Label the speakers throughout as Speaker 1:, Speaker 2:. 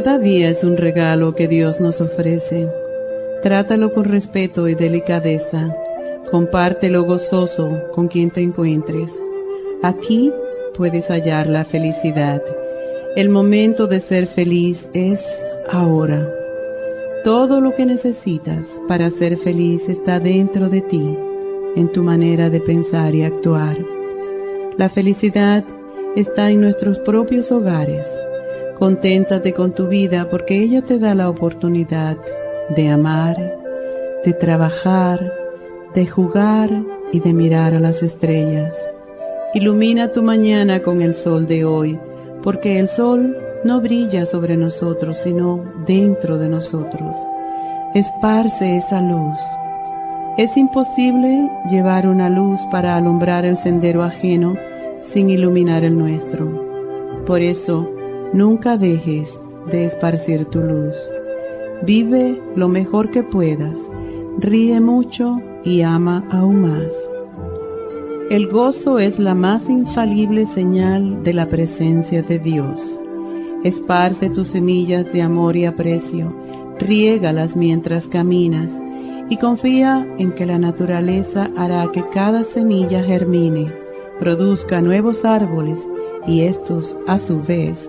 Speaker 1: Cada día es un regalo que Dios nos ofrece. Trátalo con respeto y delicadeza. Compártelo gozoso con quien te encuentres. Aquí puedes hallar la felicidad. El momento de ser feliz es ahora. Todo lo que necesitas para ser feliz está dentro de ti, en tu manera de pensar y actuar. La felicidad está en nuestros propios hogares Conténtate con tu vida porque ella te da la oportunidad de amar, de trabajar, de jugar y de mirar a las estrellas. Ilumina tu mañana con el sol de hoy, porque el sol no brilla sobre nosotros, sino dentro de nosotros. Esparce esa luz. Es imposible llevar una luz para alumbrar el sendero ajeno sin iluminar el nuestro. Por eso, Nunca dejes de esparcir tu luz. Vive lo mejor que puedas, ríe mucho y ama aún más. El gozo es la más infalible señal de la presencia de Dios. Esparce tus semillas de amor y aprecio, riégalas mientras caminas y confía en que la naturaleza hará que cada semilla germine, produzca nuevos árboles y estos, a su vez,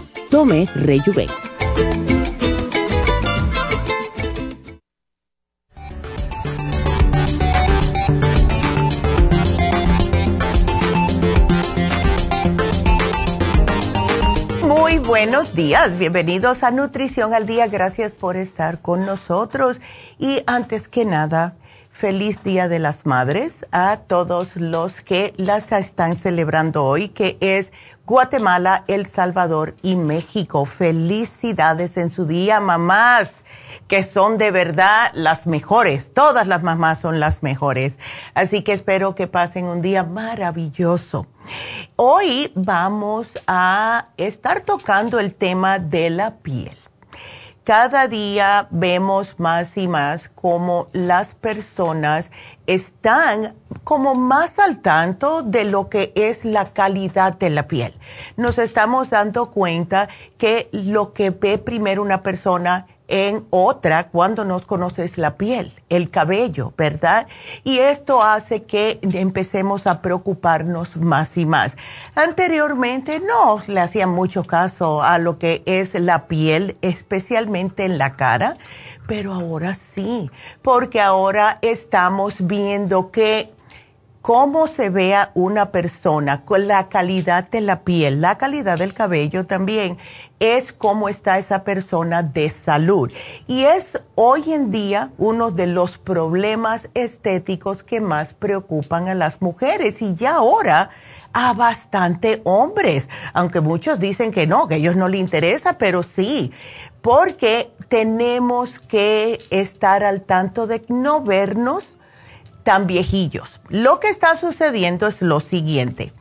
Speaker 2: Tome Rejuven. buenos días, bienvenidos a Nutrición al Día, gracias por estar con nosotros. Y antes que nada, feliz Día de las Madres a todos los que las están celebrando hoy, que es Guatemala, El Salvador y México. Felicidades en su día, mamás que son de verdad las mejores. Todas las mamás son las mejores. Así que espero que pasen un día maravilloso. Hoy vamos a estar tocando el tema de la piel. Cada día vemos más y más cómo las personas están como más al tanto de lo que es la calidad de la piel. Nos estamos dando cuenta que lo que ve primero una persona en otra cuando nos conoces la piel, el cabello, ¿verdad? Y esto hace que empecemos a preocuparnos más y más. Anteriormente no le hacían mucho caso a lo que es la piel, especialmente en la cara, pero ahora sí, porque ahora estamos viendo que cómo se vea una persona, con la calidad de la piel, la calidad del cabello también, es cómo está esa persona de salud. Y es hoy en día uno de los problemas estéticos que más preocupan a las mujeres y ya ahora a bastante hombres, aunque muchos dicen que no, que a ellos no les interesa, pero sí, porque tenemos que estar al tanto de no vernos tan viejillos. Lo que está sucediendo es lo siguiente.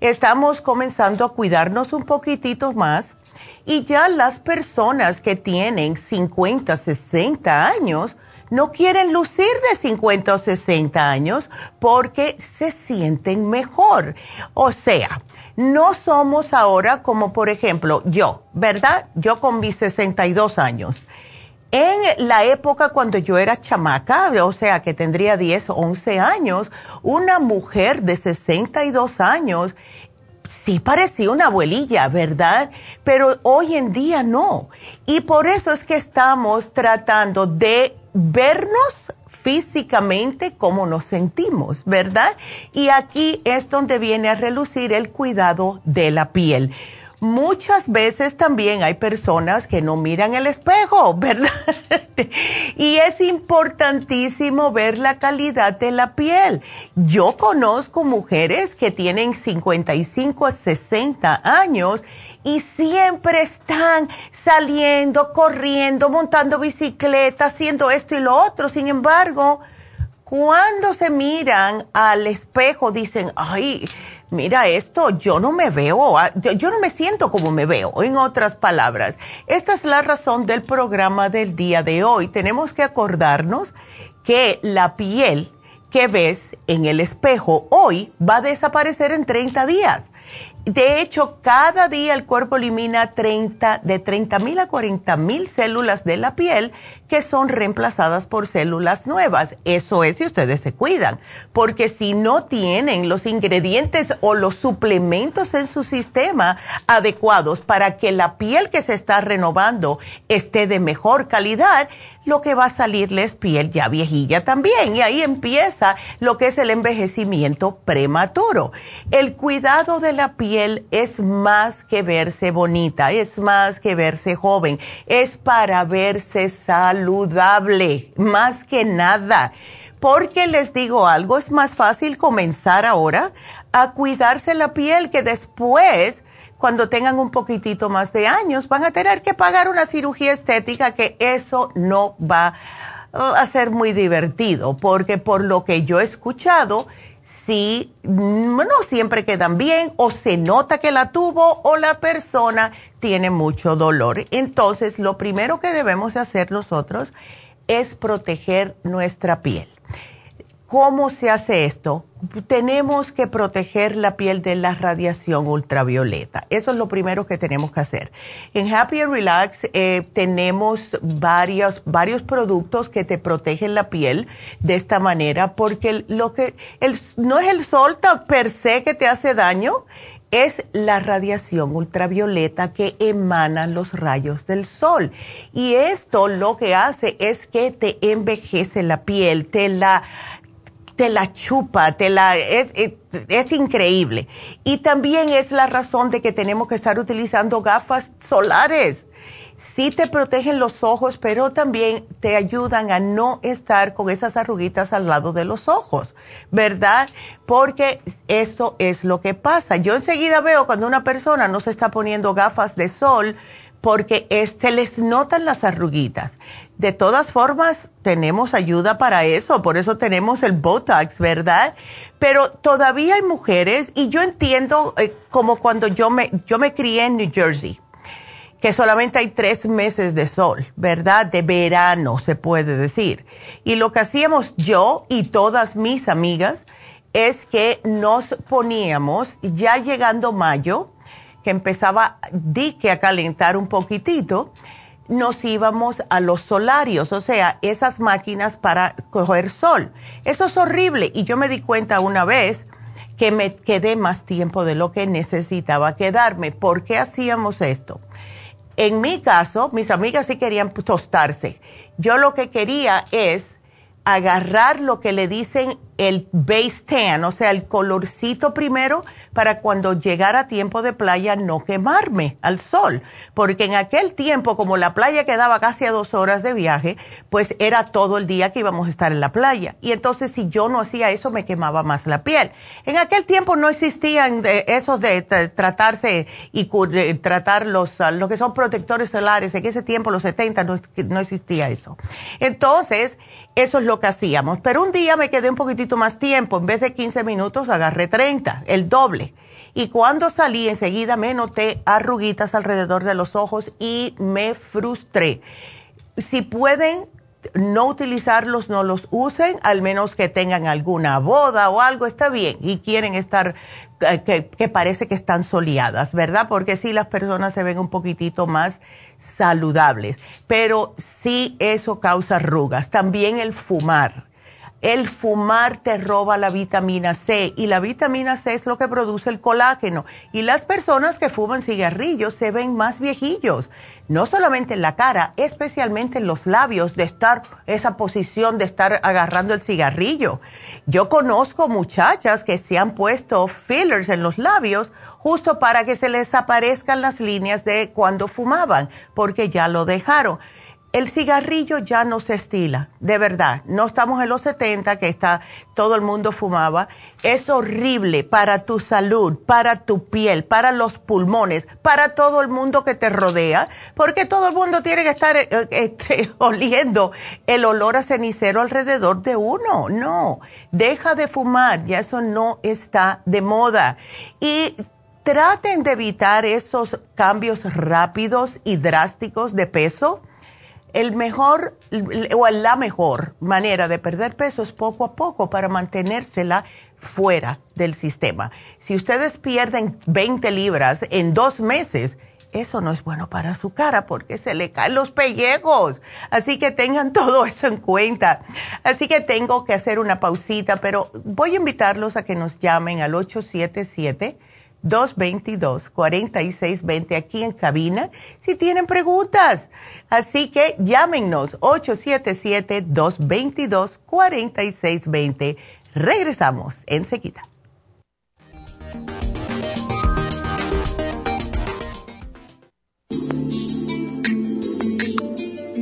Speaker 2: Estamos comenzando a cuidarnos un poquitito más y ya las personas que tienen 50, 60 años no quieren lucir de 50 o 60 años porque se sienten mejor. O sea, no somos ahora como por ejemplo yo, ¿verdad? Yo con mis 62 años en la época cuando yo era chamaca, o sea, que tendría 10 o 11 años, una mujer de 62 años sí parecía una abuelilla, ¿verdad? Pero hoy en día no. Y por eso es que estamos tratando de vernos físicamente como nos sentimos, ¿verdad? Y aquí es donde viene a relucir el cuidado de la piel muchas veces también hay personas que no miran el espejo, ¿verdad? y es importantísimo ver la calidad de la piel. Yo conozco mujeres que tienen 55 a 60 años y siempre están saliendo, corriendo, montando bicicleta, haciendo esto y lo otro. Sin embargo, cuando se miran al espejo dicen, ay, mira esto, yo no me veo, ah, yo no me siento como me veo, en otras palabras. Esta es la razón del programa del día de hoy. Tenemos que acordarnos que la piel que ves en el espejo hoy va a desaparecer en 30 días. De hecho, cada día el cuerpo elimina 30, de 30 mil a 40 mil células de la piel que son reemplazadas por células nuevas. Eso es si ustedes se cuidan, porque si no tienen los ingredientes o los suplementos en su sistema adecuados para que la piel que se está renovando esté de mejor calidad, lo que va a salirles es piel ya viejilla también. Y ahí empieza lo que es el envejecimiento prematuro. El cuidado de la piel es más que verse bonita, es más que verse joven, es para verse saludable, más que nada. Porque les digo algo, es más fácil comenzar ahora a cuidarse la piel que después cuando tengan un poquitito más de años, van a tener que pagar una cirugía estética que eso no va uh, a ser muy divertido, porque por lo que yo he escuchado, sí, mm, no siempre quedan bien o se nota que la tuvo o la persona tiene mucho dolor. Entonces, lo primero que debemos hacer nosotros es proteger nuestra piel. ¿Cómo se hace esto? Tenemos que proteger la piel de la radiación ultravioleta. Eso es lo primero que tenemos que hacer. En Happy and Relax eh, tenemos varios, varios productos que te protegen la piel de esta manera porque lo que el, no es el sol per se que te hace daño, es la radiación ultravioleta que emanan los rayos del sol. Y esto lo que hace es que te envejece la piel, te la te la chupa, te la, es, es, increíble. Y también es la razón de que tenemos que estar utilizando gafas solares. Sí te protegen los ojos, pero también te ayudan a no estar con esas arruguitas al lado de los ojos, ¿verdad? Porque eso es lo que pasa. Yo enseguida veo cuando una persona no se está poniendo gafas de sol porque se les notan las arruguitas. De todas formas, tenemos ayuda para eso, por eso tenemos el Botox, ¿verdad? Pero todavía hay mujeres, y yo entiendo eh, como cuando yo me, yo me crié en New Jersey, que solamente hay tres meses de sol, ¿verdad? De verano, se puede decir. Y lo que hacíamos yo y todas mis amigas es que nos poníamos, ya llegando mayo, que empezaba dique a calentar un poquitito, nos íbamos a los solarios, o sea, esas máquinas para coger sol. Eso es horrible y yo me di cuenta una vez que me quedé más tiempo de lo que necesitaba quedarme. ¿Por qué hacíamos esto? En mi caso, mis amigas sí querían tostarse. Yo lo que quería es agarrar lo que le dicen el base tan, o sea, el colorcito primero para cuando llegara tiempo de playa no quemarme al sol, porque en aquel tiempo como la playa quedaba casi a dos horas de viaje, pues era todo el día que íbamos a estar en la playa y entonces si yo no hacía eso me quemaba más la piel. En aquel tiempo no existían esos de tratarse y tratar los, ah, lo que son protectores solares, en ese tiempo, los 70, no, no existía eso. Entonces, eso es lo que hacíamos, pero un día me quedé un poquitito más tiempo. En vez de 15 minutos, agarré 30, el doble. Y cuando salí, enseguida me noté arruguitas alrededor de los ojos y me frustré. Si pueden no utilizarlos, no los usen, al menos que tengan alguna boda o algo, está bien. Y quieren estar, eh, que, que parece que están soleadas, ¿verdad? Porque sí, las personas se ven un poquitito más saludables. Pero sí, eso causa arrugas. También el fumar el fumar te roba la vitamina C y la vitamina C es lo que produce el colágeno. Y las personas que fuman cigarrillos se ven más viejillos, no solamente en la cara, especialmente en los labios, de estar esa posición de estar agarrando el cigarrillo. Yo conozco muchachas que se han puesto fillers en los labios justo para que se les aparezcan las líneas de cuando fumaban, porque ya lo dejaron el cigarrillo ya no se estila, de verdad. No estamos en los 70 que está todo el mundo fumaba. Es horrible para tu salud, para tu piel, para los pulmones, para todo el mundo que te rodea, porque todo el mundo tiene que estar eh, este, oliendo el olor a cenicero alrededor de uno. No, deja de fumar, ya eso no está de moda. Y traten de evitar esos cambios rápidos y drásticos de peso el mejor o la mejor manera de perder peso es poco a poco para mantenérsela fuera del sistema. Si ustedes pierden 20 libras en dos meses, eso no es bueno para su cara porque se le caen los pellejos. Así que tengan todo eso en cuenta. Así que tengo que hacer una pausita, pero voy a invitarlos a que nos llamen al 877. 222-4620 aquí en cabina si tienen preguntas. Así que llámenos 877-222-4620. Regresamos enseguida.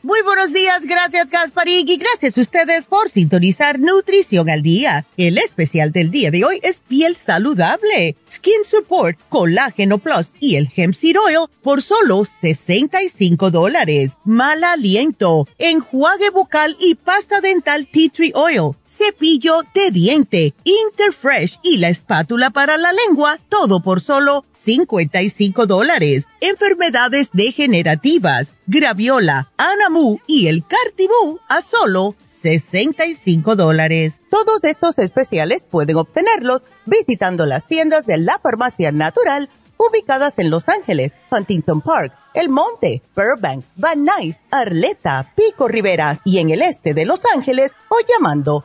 Speaker 2: Muy buenos días, gracias Gasparín y gracias a ustedes por sintonizar Nutrición al Día. El especial del día de hoy es piel saludable, Skin Support, Colágeno Plus y el Hemp Seed Oil por solo 65 dólares. Mal aliento, enjuague bucal y pasta dental Tea Tree Oil cepillo de diente, Interfresh y la espátula para la lengua, todo por solo 55 dólares. Enfermedades degenerativas, graviola, anamu y el cartibú a solo 65 dólares. Todos estos especiales pueden obtenerlos visitando las tiendas de la farmacia natural ubicadas en Los Ángeles, Huntington Park, El Monte, Burbank, Van Nuys, Arleta, Pico Rivera y en el este de Los Ángeles o llamando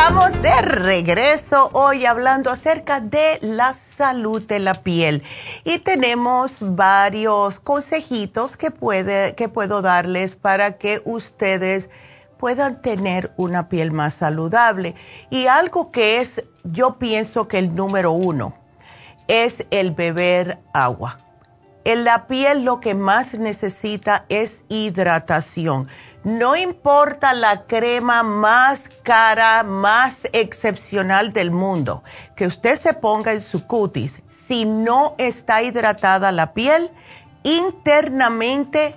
Speaker 2: Estamos de regreso hoy hablando acerca de la salud de la piel y tenemos varios consejitos que, puede, que puedo darles para que ustedes puedan tener una piel más saludable. Y algo que es, yo pienso que el número uno es el beber agua. En la piel lo que más necesita es hidratación no importa la crema más cara, más excepcional del mundo que usted se ponga en su cutis, si no está hidratada la piel, internamente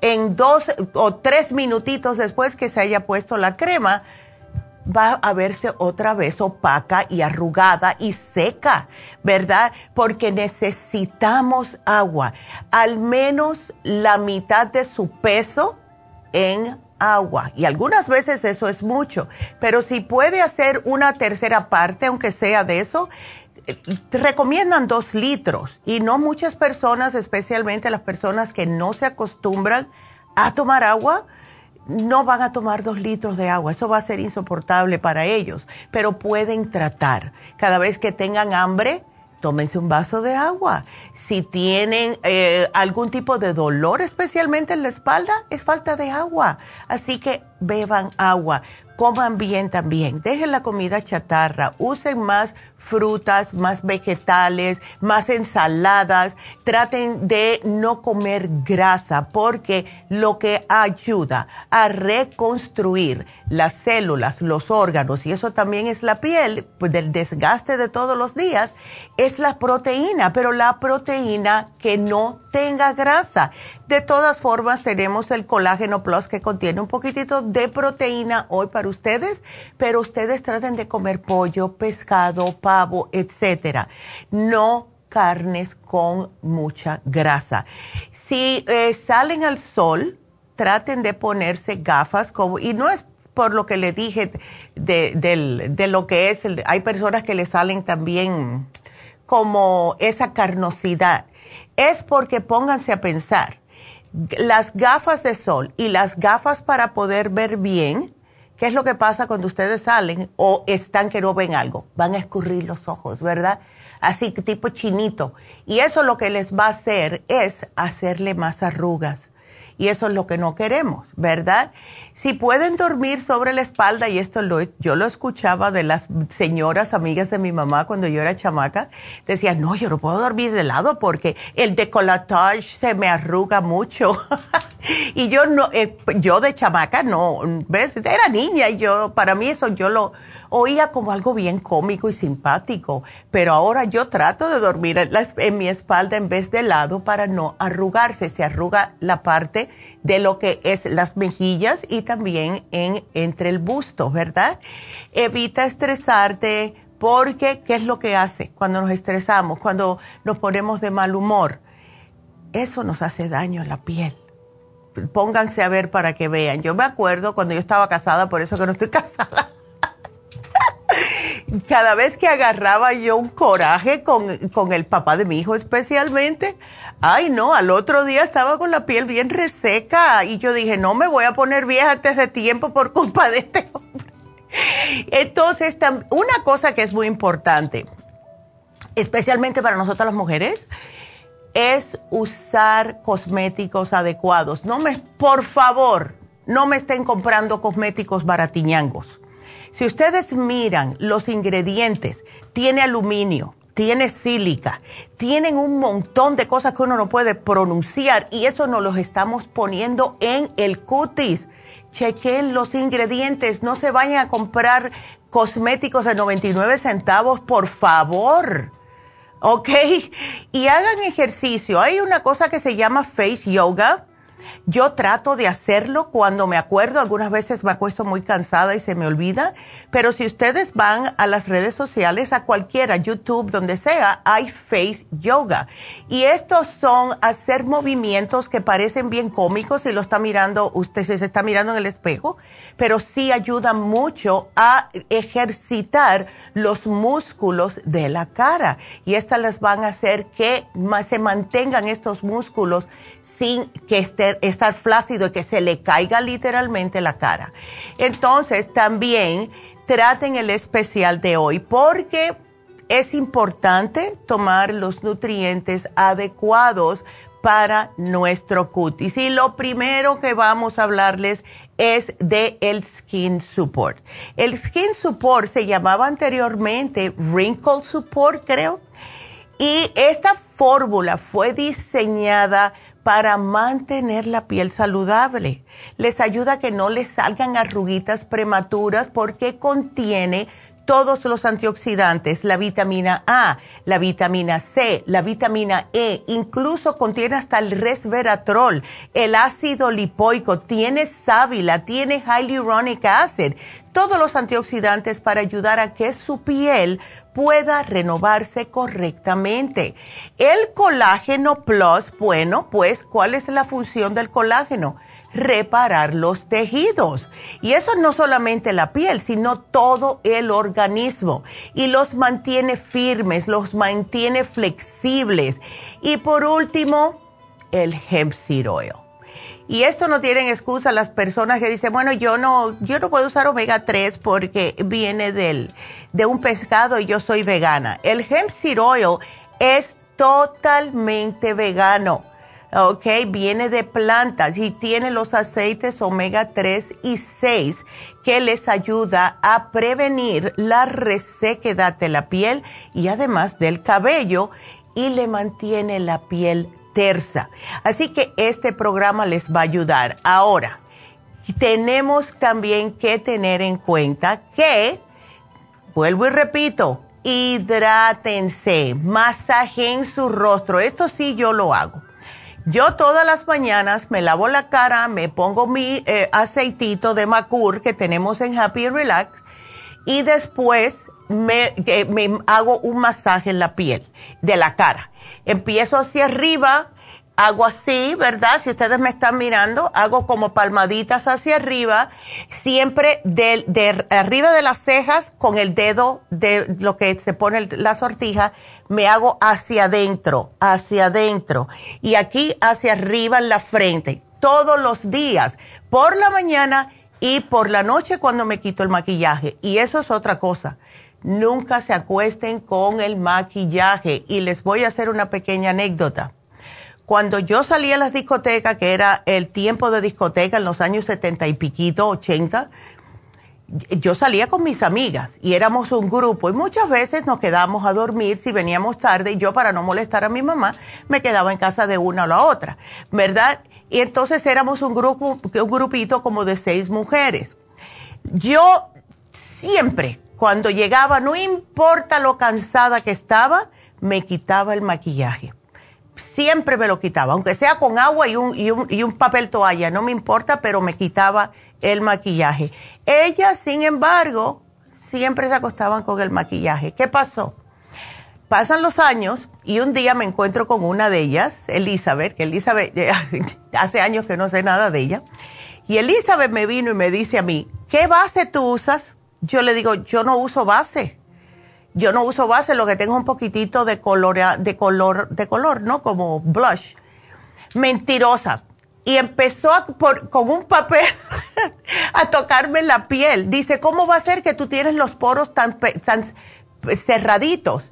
Speaker 2: en dos o tres minutitos después que se haya puesto la crema, va a verse otra vez opaca y arrugada y seca, ¿verdad? Porque necesitamos agua, al menos la mitad de su peso en agua. Y algunas veces eso es mucho, pero si puede hacer una tercera parte, aunque sea de eso, eh, recomiendan dos litros y no muchas personas, especialmente las personas que no se acostumbran a tomar agua, no van a tomar dos litros de agua. Eso va a ser insoportable para ellos, pero pueden tratar. Cada vez que tengan hambre, tómense un vaso de agua. Si tienen eh, algún tipo de dolor, especialmente en la espalda, es falta de agua. Así que beban agua. Coman bien también. Dejen la comida chatarra. Usen más frutas, más vegetales, más ensaladas. Traten de no comer grasa porque lo que ayuda a reconstruir las células, los órganos, y eso también es la piel, pues del desgaste de todos los días, es la proteína, pero la proteína que no tenga grasa. De todas formas, tenemos el colágeno plus que contiene un poquitito de proteína hoy para ustedes, pero ustedes traten de comer pollo, pescado, pavo, etcétera. No carnes con mucha grasa. Si eh, salen al sol, traten de ponerse gafas como, y no es por lo que le dije de, lo que es, hay personas que le salen también como esa carnosidad. Es porque pónganse a pensar, las gafas de sol y las gafas para poder ver bien, ¿qué es lo que pasa cuando ustedes salen o están que no ven algo? Van a escurrir los ojos, ¿verdad? Así tipo chinito. Y eso lo que les va a hacer es hacerle más arrugas. Y eso es lo que no queremos, ¿verdad? Si pueden dormir sobre la espalda, y esto lo, yo lo escuchaba de las señoras amigas de mi mamá cuando yo era chamaca, decían, no, yo no puedo dormir de lado porque el decolatage se me arruga mucho. y yo no, eh, yo de chamaca no, ves, era niña y yo, para mí eso yo lo, oía como algo bien cómico y simpático, pero ahora yo trato de dormir en, mi espalda en vez de lado para no arrugarse. Se arruga la parte de lo que es las mejillas y también en, entre el busto, ¿verdad? Evita estresarte porque, ¿qué es lo que hace cuando nos estresamos, cuando nos ponemos de mal humor? Eso nos hace daño a la piel pónganse a ver para que vean. Yo me acuerdo cuando yo estaba casada, por eso que no estoy casada cada vez que agarraba yo un coraje con, el papá de mi hijo especialmente, ay no, al otro día estaba con la piel bien reseca y yo dije, no me voy a poner vieja antes de tiempo por culpa de este hombre. Entonces, una cosa que es muy importante, especialmente para nosotras las mujeres, es usar cosméticos adecuados. No me, por favor, no me estén comprando cosméticos baratiñangos Si ustedes miran los ingredientes, tiene aluminio, tiene sílica, tienen un montón de cosas que uno no puede pronunciar y eso nos los estamos poniendo en el cutis. Chequen los ingredientes, no se vayan a comprar cosméticos de 99 centavos, por favor. ¿Ok? Y hagan ejercicio. Hay una cosa que se llama face yoga yo trato de hacerlo cuando me acuerdo, algunas veces me acuesto muy cansada y se me olvida, pero si ustedes van a las redes sociales, a cualquiera, YouTube, donde sea, hay Face Yoga. Y estos son hacer movimientos que parecen bien cómicos si lo está mirando, usted se está mirando en el espejo, pero sí ayudan mucho a ejercitar los músculos de la cara. Y estas les van a hacer que se mantengan estos músculos sin que esté, estar flácido y que se le caiga literalmente la cara. Entonces, también traten el especial de hoy porque es importante tomar los nutrientes adecuados para nuestro cutis. Y lo primero que vamos a hablarles es de el Skin Support. El Skin Support se llamaba anteriormente Wrinkle Support, creo. Y esta fórmula fue diseñada para mantener la piel saludable. Les ayuda a que no les salgan arruguitas prematuras porque contiene todos los antioxidantes, la vitamina A, la vitamina C, la vitamina E, incluso contiene hasta el resveratrol, el ácido lipoico, tiene sábila, tiene hyaluronic acid, todos los antioxidantes para ayudar a que su piel pueda renovarse correctamente. El colágeno plus, bueno, pues, ¿cuál es la función del colágeno? Reparar los tejidos. Y eso no solamente la piel, sino todo el organismo. Y los mantiene firmes, los mantiene flexibles. Y por último, el hemp seed oil. Y esto no tienen excusa las personas que dicen, bueno, yo no, yo no puedo usar omega 3 porque viene del, de un pescado y yo soy vegana. El hemp seed oil es totalmente vegano. ¿ok? Viene de plantas y tiene los aceites omega 3 y 6 que les ayuda a prevenir la resequedad de la piel y además del cabello y le mantiene la piel Así que este programa les va a ayudar. Ahora, tenemos también que tener en cuenta que, vuelvo y repito, hidrátense, masajen su rostro. Esto sí yo lo hago. Yo todas las mañanas me lavo la cara, me pongo mi eh, aceitito de Macur que tenemos en Happy Relax y después me, me hago un masaje en la piel de la cara empiezo hacia arriba, hago así, ¿verdad? Si ustedes me están mirando, hago como palmaditas hacia arriba, siempre de, arriba de las cejas con el dedo de lo que se pone la sortija, me hago hacia adentro, hacia adentro y aquí hacia arriba en la frente, todos los días, por la mañana y por la noche cuando me quito el maquillaje. Y eso es otra cosa nunca se acuesten con el maquillaje. Y les voy a hacer una pequeña anécdota. Cuando yo salía a las discotecas, que era el tiempo de discoteca en los años setenta y piquito, ochenta, yo salía con mis amigas y éramos un grupo y muchas veces nos quedábamos a dormir si veníamos tarde y yo para no molestar a mi mamá me quedaba en casa de una o la otra, ¿verdad? Y entonces éramos un grupo, un grupito como de seis mujeres. Yo siempre cuando llegaba, no importa lo cansada que estaba, me quitaba el maquillaje. Siempre me lo quitaba, aunque sea con agua y un, y un, papel toalla, no me importa, pero me quitaba el maquillaje. Ellas, sin embargo, siempre se acostaban con el maquillaje. ¿Qué pasó? Pasan los años y un día me encuentro con una de ellas, Elizabeth, que Elizabeth, hace años que no sé nada de ella, y Elizabeth me vino y me dice a mí, ¿qué base tú usas? Yo le digo, yo no uso base. Yo no uso base, lo que tengo es un poquitito de color, de color, de color, ¿no? Como blush. Mentirosa. Y empezó con un papel a tocarme la piel. Dice, ¿cómo va a ser que tú tienes los poros tan, tan cerraditos?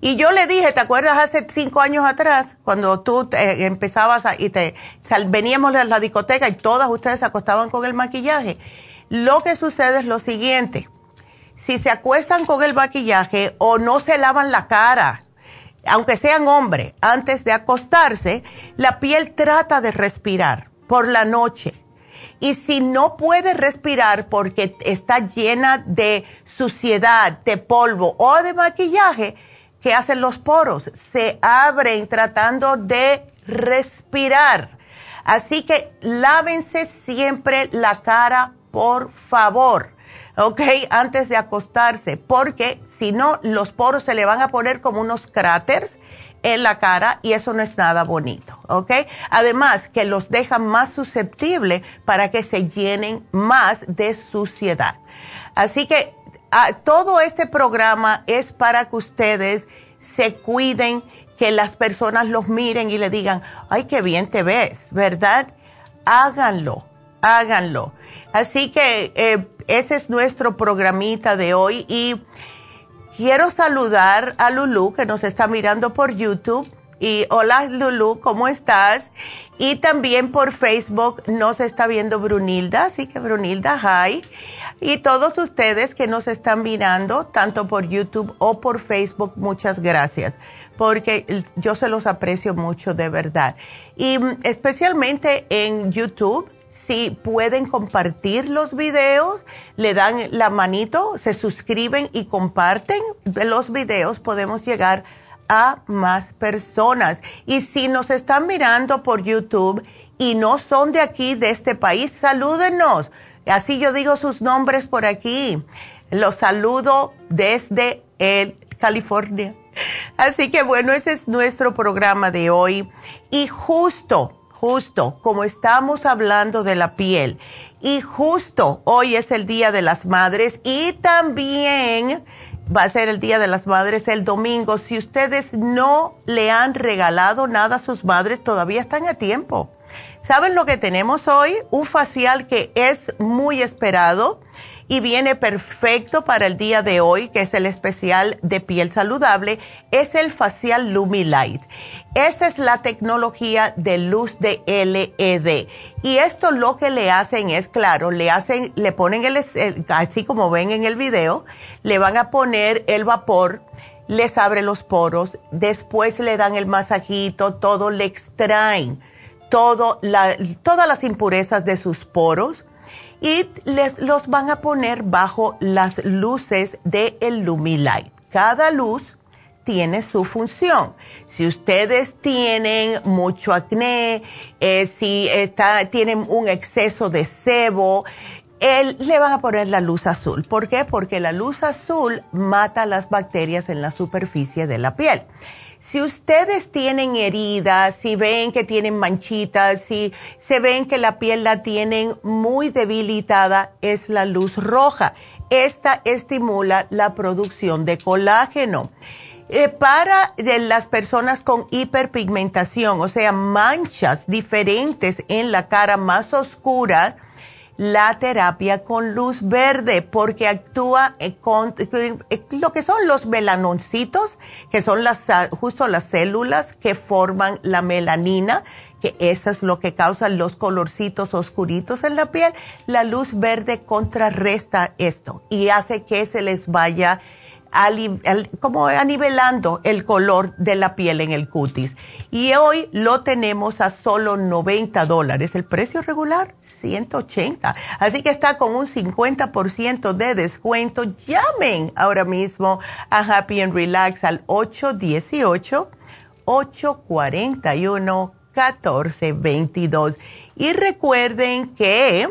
Speaker 2: Y yo le dije, ¿te acuerdas hace cinco años atrás, cuando tú empezabas y te veníamos de la discoteca y todas ustedes se acostaban con el maquillaje? Lo que sucede es lo siguiente. si se acuestan con el maquillaje o no se lavan la cara, aunque sean hombres, antes de acostarse, la piel trata de respirar por la noche. Y si no puede respirar porque está llena de suciedad, de polvo o de maquillaje, ¿qué hacen los poros? Se abren tratando de respirar. Así que lávense siempre la cara, por favor, ¿ok? Antes de acostarse, porque si no, los poros se le van a poner como unos cráteres en la cara y eso no es nada bonito, ¿ok? Además, que los deja más susceptibles para que se llenen más de suciedad. Así que ah, todo este programa es para que ustedes se cuiden que las personas los miren y le digan, ay, qué bien te ves, ¿verdad? Háganlo, háganlo. Así que eh, ese es nuestro programita de hoy y quiero saludar a Lulu que nos está mirando por YouTube. Y hola Lulu, ¿cómo estás? Y también por Facebook nos está viendo Brunilda, así que Brunilda, hi. Y todos ustedes que nos están mirando, tanto por YouTube o por Facebook, muchas gracias porque yo se los aprecio mucho de verdad. Y mm, especialmente en YouTube, si pueden compartir los videos, le dan la manito, se suscriben y comparten los videos, podemos llegar a más personas. Y si nos están mirando por YouTube y no son de aquí, de este país, salúdenos. Así yo digo sus nombres por aquí. Los saludo desde el California. Así que bueno, ese es nuestro programa de hoy. Y justo, justo como estamos hablando de la piel, y justo hoy es el Día de las Madres y también va a ser el Día de las Madres el domingo. Si ustedes no le han regalado nada a sus madres, todavía están a tiempo. ¿Saben lo que tenemos hoy? Un facial que es muy esperado y viene perfecto para el día de hoy, que es el especial de piel saludable, es el facial Lumilight. Esta es la tecnología de luz de LED. Y esto lo que le hacen es, claro, le hacen, le ponen el, así como ven en el video, le van a poner el vapor, les abre los poros, después le dan el masajito, todo le extraen, todo la, todas las impurezas de sus poros y les, los van a poner bajo las luces de el Lumilight. Cada luz tiene su función. Si ustedes tienen mucho acné, eh, si está, tienen un exceso de sebo, le van a poner la luz azul. ¿Por qué? Porque la luz azul mata las bacterias en la superficie de la piel. Si ustedes tienen heridas, si ven que tienen manchitas, si se ven que la piel la tienen muy debilitada, es la luz roja. Esta estimula la producción de colágeno. Eh, para las personas con hiperpigmentación, o sea, manchas diferentes en la cara más oscura, la terapia con luz verde porque actúa eh, con lo que son los melanoncitos, que son las, justo las células que forman la melanina, que eso es lo que causa los colorcitos oscuritos en la piel. La luz verde contrarresta esto y hace que se les vaya como anivelando el color de la piel en el cutis. Y hoy lo tenemos a solo 90 dólares. El precio regular, 180. Así que está con un 50% de descuento. Llamen ahora mismo a Happy and Relax al 818-841-1422. Y recuerden que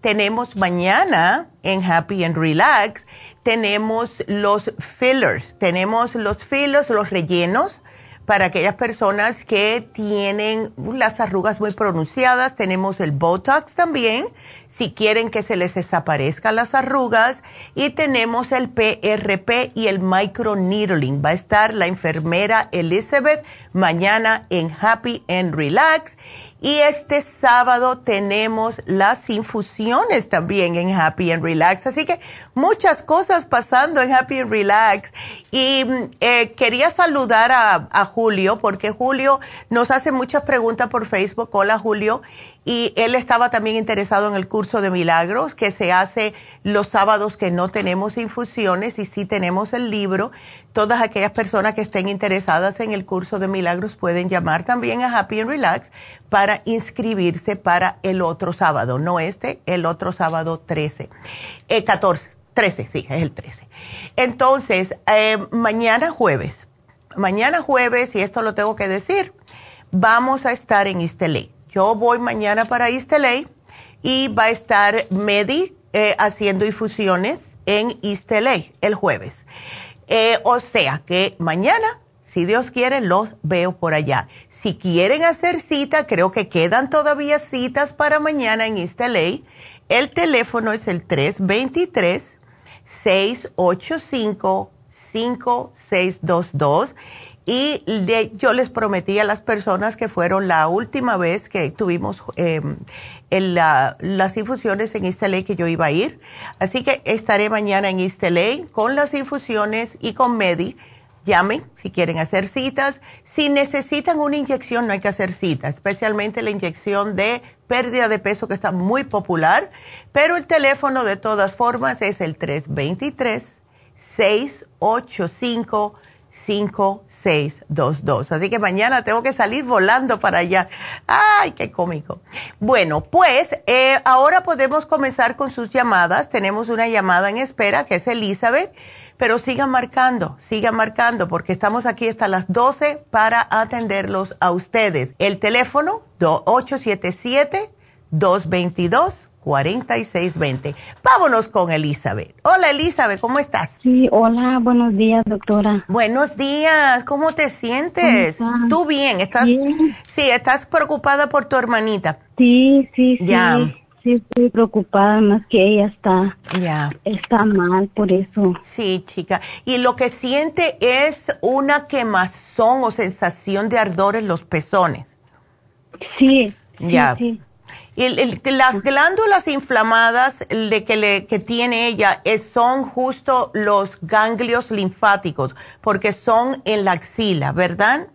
Speaker 2: tenemos mañana en Happy and Relax, tenemos los fillers, tenemos los fillers, los rellenos para aquellas personas que tienen las arrugas muy pronunciadas. Tenemos el Botox también, si quieren que se les desaparezcan las arrugas. Y tenemos el PRP y el microneedling. Va a estar la enfermera Elizabeth mañana en Happy and Relax. Y este sábado tenemos las infusiones también en Happy and Relax. Así que muchas cosas pasando en Happy and Relax. Y eh, quería saludar a, Julio porque Julio nos hace muchas preguntas por Facebook. Hola Julio. Y él estaba también interesado en el curso de milagros que se hace los sábados que no tenemos infusiones y sí tenemos el libro. Todas aquellas personas que estén interesadas en el curso de milagros pueden llamar también a Happy and Relax para inscribirse para el otro sábado, no este, el otro sábado 13, eh, 14, 13, sí, es el 13. Entonces, eh, mañana jueves, mañana jueves, y esto lo tengo que decir, vamos a estar en Isteley yo voy mañana para East y va a estar Medi eh, haciendo infusiones en East el jueves. Eh, o sea que mañana, si Dios quiere, los veo por allá. Si quieren hacer cita, creo que quedan todavía citas para mañana en East El teléfono es el 323 685 5622 y yo les prometí a las personas que fueron la última vez que tuvimos em, las infusiones en East que yo iba a ir. Así que estaré mañana en East con las infusiones y con Medi. Llamen si quieren hacer citas. Si necesitan una inyección, no hay que hacer cita, especialmente la inyección de pérdida de peso que está muy popular. Pero el teléfono de todas formas es el 323 685 5622. Así que mañana tengo que salir volando para allá. ¡Ay, qué cómico! Bueno, pues eh, ahora podemos comenzar con sus llamadas. Tenemos una llamada en espera que es Elizabeth, pero sigan marcando, sigan marcando porque estamos aquí hasta las 12 para atenderlos a ustedes. El teléfono 877 222 4620. Vámonos con Elizabeth. Hola Elizabeth, ¿cómo estás?
Speaker 3: Sí, hola, buenos días, doctora.
Speaker 2: Buenos días, ¿cómo te sientes? ¿Tú bien? ¿Estás, Sí, ¿estás preocupada por tu hermanita?
Speaker 3: Sí, sí, sí. Ya. Sí, estoy preocupada, más que ella está, ya. está mal por eso.
Speaker 2: Sí, chica. Y lo que siente es una quemazón o sensación de ardor en los pezones.
Speaker 3: Sí, ya. sí.
Speaker 2: Y las glándulas inflamadas de que, le, que tiene ella son justo los ganglios linfáticos, porque son en la axila, ¿verdad?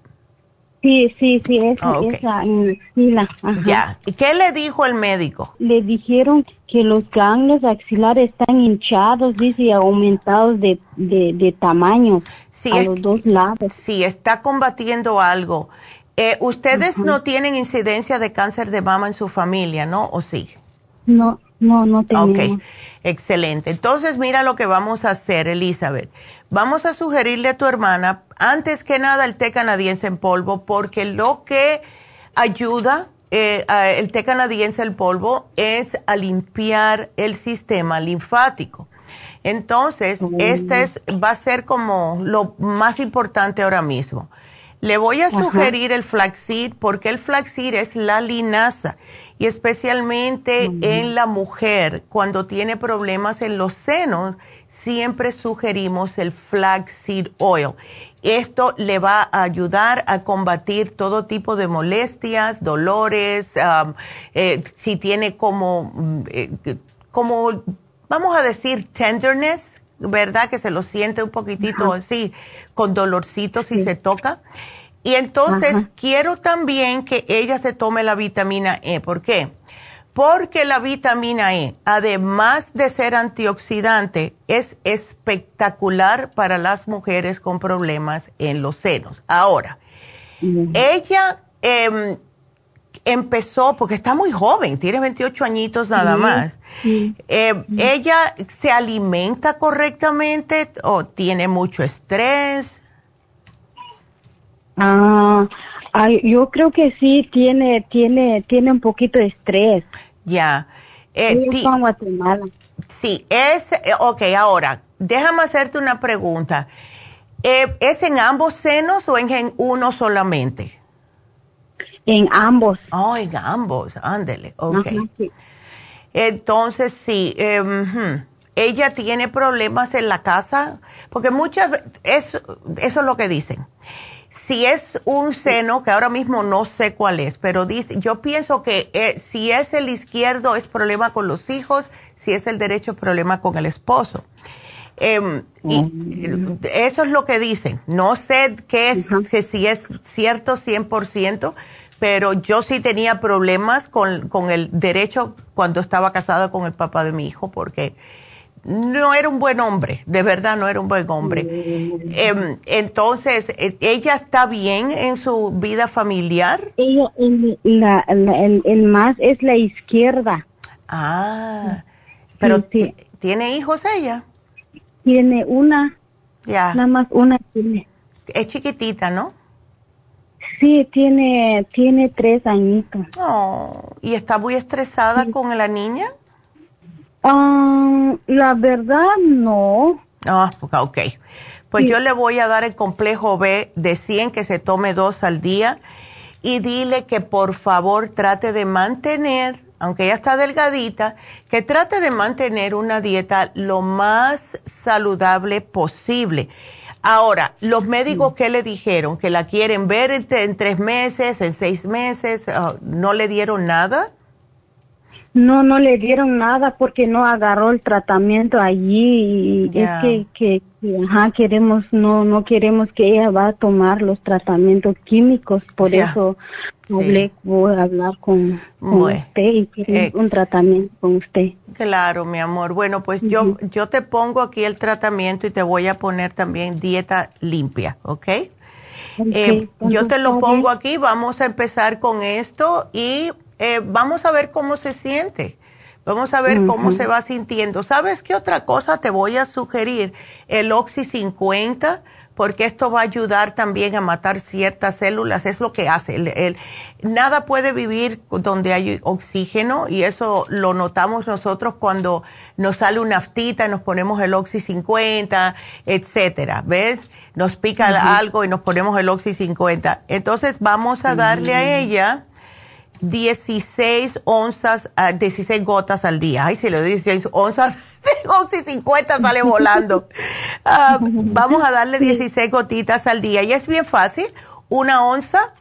Speaker 3: Sí, sí, sí, es esa en la axila.
Speaker 2: Ya. ¿Y qué le dijo el médico?
Speaker 3: Le dijeron que los ganglios axilares están hinchados, dice, aumentados de, de, tamaño a los dos lados.
Speaker 2: Sí, está combatiendo algo. Eh, ustedes no tienen incidencia de cáncer de mama en su familia, ¿no? ¿O sí?
Speaker 3: No, no, no tenemos.
Speaker 2: Ok, excelente. Entonces, mira lo que vamos a hacer, Elizabeth. Vamos a sugerirle a tu hermana, antes que nada, el té canadiense en polvo, porque lo que ayuda eh, el té canadiense en polvo es a limpiar el sistema linfático. Entonces, este es, va a ser como lo más importante ahora mismo. Le voy a sugerir el flaxseed porque el flaxseed es la linaza y especialmente en la mujer cuando tiene problemas en los senos siempre sugerimos el flaxseed oil. Esto le va a ayudar a combatir todo tipo de molestias, dolores, eh, si tiene como, mm, eh, como, vamos a decir, tenderness, ¿verdad? Que se lo siente un poquitito así, con dolorcito si se toca. Y entonces quiero también que ella se tome la vitamina E. ¿Por qué? Porque la vitamina E, además de ser antioxidante, es espectacular para las mujeres con problemas en los senos. Ahora, ella em, empezó, porque está muy joven, tiene 28 añitos nada más. Em, ¿Ella se alimenta correctamente o tiene mucho estrés?
Speaker 3: Ah, yo creo que sí tiene, tiene, tiene un poquito de estrés.
Speaker 2: Ya.
Speaker 3: Eh, Guatemala.
Speaker 2: Sí, es, eh, ok, ahora, déjame hacerte una pregunta. Eh, ¿Es en ambos senos o en, uno solamente?
Speaker 3: En ambos.
Speaker 2: Oh, en ambos, ándele, ok. Entonces, sí, em, ella tiene problemas en la casa, porque muchas veces, eso es lo que dicen si es un seno, que ahora mismo no sé cuál es, pero dice, yo pienso que eh, si es el izquierdo es problema con los hijos, si es el derecho es problema con el esposo. Em, y mm. eso es lo que dicen. No sé qué es, si es cierto 100%, pero yo sí tenía problemas con, con el derecho cuando estaba casada con el papá de mi hijo, porque no era un buen hombre, de verdad no era un buen hombre. Em, entonces, ¿ella está bien en su vida familiar?
Speaker 3: Ella, el, la, el, más es la izquierda.
Speaker 2: Ah, pero ¿tiene hijos ella?
Speaker 3: Tiene una. Ya. Nada más una tiene.
Speaker 2: Es chiquitita, ¿no?
Speaker 3: Sí, tiene, tiene tres añitos.
Speaker 2: Oh, ¿Y está muy estresada con la niña?
Speaker 3: Ah, la verdad, no.
Speaker 2: Ah, ok. Pues yo le voy a dar el complejo B de 100 que se tome dos al día y dile que por favor trate de mantener, aunque ella está delgadita, que trate de mantener una dieta lo más saludable posible. Ahora, los médicos, ¿qué le dijeron? ¿Que la quieren ver en, tres meses, en seis meses? Ah, ¿No le dieron nada?
Speaker 3: No, no le dieron nada porque no agarró el tratamiento allí y es que, que, ajá, queremos, no, no queremos que ella va a tomar los tratamientos químicos, por eso hablé, voy a hablar con, usted y quiero un tratamiento con usted.
Speaker 2: Claro, mi amor. Bueno, pues yo, yo te pongo aquí el tratamiento y te voy a poner también dieta limpia, ¿ok? Eh, yo te lo pongo aquí, vamos a empezar con esto y eh, vamos a ver cómo se siente. Vamos a ver cómo se va sintiendo. ¿Sabes qué otra cosa te voy a sugerir? El Oxy 50, porque esto va a ayudar también a matar ciertas células. Es lo que hace. El, nada puede vivir donde hay oxígeno y eso lo notamos nosotros cuando nos sale una aftita y nos ponemos el Oxy 50, etcétera. ¿Ves? Nos pica algo y nos ponemos el Oxy 50. Entonces vamos a darle a ella 16 onzas, 16 ah, gotas al día. Ay, si le doy 16 onzas, de 50 sale volando. Ah, vamos a darle 16 gotitas al día. Y es bien fácil. Una onza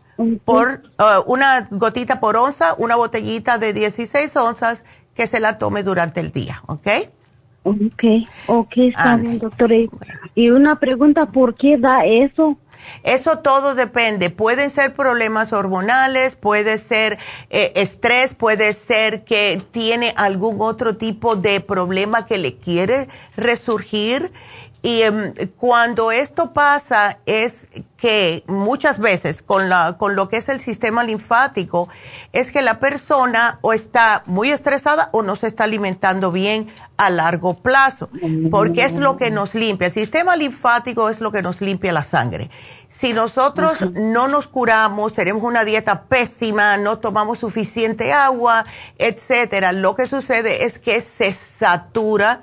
Speaker 2: por, ah, una gotita por onza, una botellita de 16 onzas que se la tome durante el día, ¿ok?
Speaker 3: Ok, ok, está bien, doctor. Y una pregunta, ¿por qué da eso?
Speaker 2: Eso todo depende. Pueden ser problemas hormonales, puede ser eh, estrés, puede ser que tiene algún otro tipo de problema que le quiere resurgir y em, cuando esto pasa es que muchas veces con, la, con lo que es el sistema linfático, es que la persona o está muy estresada o no se está alimentando bien a largo plazo, porque es lo que nos limpia. El sistema linfático es lo que nos limpia la sangre. Si nosotros no nos curamos, tenemos una dieta pésima, no tomamos suficiente agua, etcétera, lo que sucede es que se satura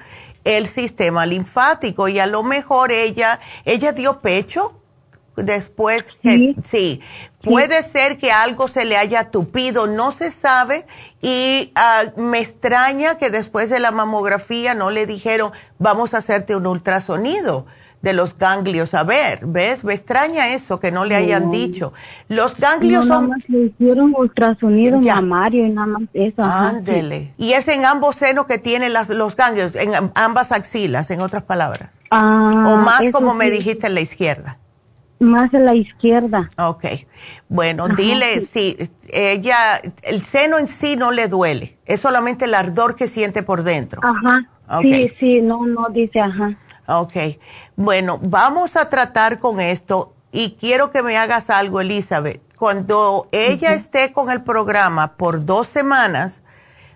Speaker 2: el sistema linfático y a lo mejor ella, ella dio pecho después que sí, puede ser que algo se le haya tupido, no se sabe y ah, me extraña que después de la mamografía no le dijeron vamos a hacerte un ultrasonido de los ganglios. A ver, ¿ves? Me extraña eso que no le hayan dicho. Los ganglios
Speaker 3: no,
Speaker 2: son...
Speaker 3: Nada más le hicieron ultrasonido mamario y nada más eso.
Speaker 2: Ándele. Y es en ambos senos que tienen las, los ganglios, en ambas axilas, en otras palabras. Ah, o más como me dijiste en la izquierda.
Speaker 3: Más en la izquierda.
Speaker 2: Ok. Bueno, dile, si ella, el seno en sí no le duele, es solamente el ardor que siente por dentro.
Speaker 3: Ajá. Sí, sí, no, no dice ajá.
Speaker 2: Ok. Bueno, vamos a tratar con esto y quiero que me hagas algo, Elizabeth. Cuando ella esté con el programa por dos semanas,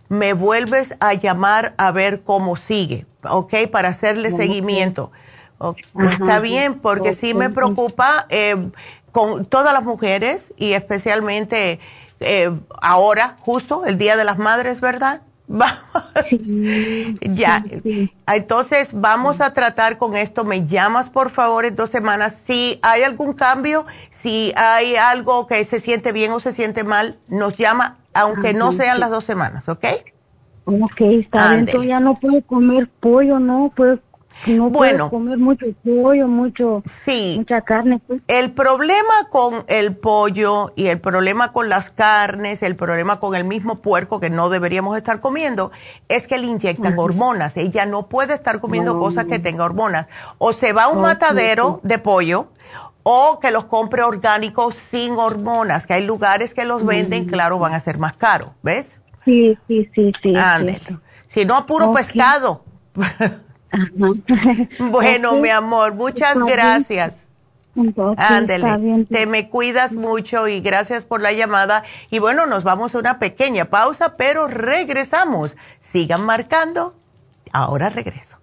Speaker 2: me vuelves a llamar a ver cómo sigue, ¿ok? Para hacerle seguimiento. Está bien, porque sí me preocupa eh, con todas las mujeres y especialmente eh, ahora, justo el Día de las Madres, ¿verdad? Ya. Entonces, vamos a tratar con esto. Me llamas, por favor, en dos semanas. Si hay algún cambio, si hay algo que se siente bien o se siente mal, nos llama, aunque no sean las dos semanas, ¿ok?
Speaker 3: Ok, está bien. ya no puedo comer pollo, ¿no? Puedo no bueno, comer mucho pollo, mucho,
Speaker 2: sí,
Speaker 3: mucha carne. Pues.
Speaker 2: El problema con el pollo y el problema con las carnes, el problema con el mismo puerco que no deberíamos estar comiendo, es que le inyectan hormonas. Ella no puede estar comiendo cosas que tengan hormonas. O se va a un matadero de pollo o que los compre orgánicos sin hormonas, que hay lugares que los venden, mm. claro, van a ser más caros, ¿ves?
Speaker 3: Sí, sí, sí, sí.
Speaker 2: Si no, puro pescado. bueno, mi amor, muchas gracias. Ándele, te me cuidas mucho y gracias por la llamada. Y bueno, nos vamos a una pequeña pausa, pero regresamos. Sigan marcando. Ahora regreso.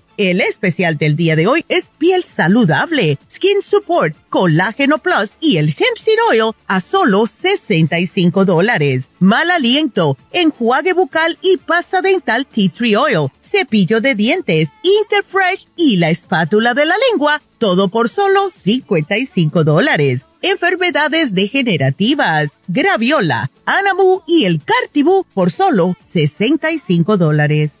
Speaker 4: El especial del día de hoy es piel saludable, skin support, colágeno plus y el hemp seed oil a solo 65 dólares. Mal aliento, enjuague bucal y pasta dental tea tree oil, cepillo de dientes, interfresh y la espátula de la lengua, todo por solo 55 dólares. Enfermedades degenerativas, graviola, anamu y el cartibú por solo 65 dólares.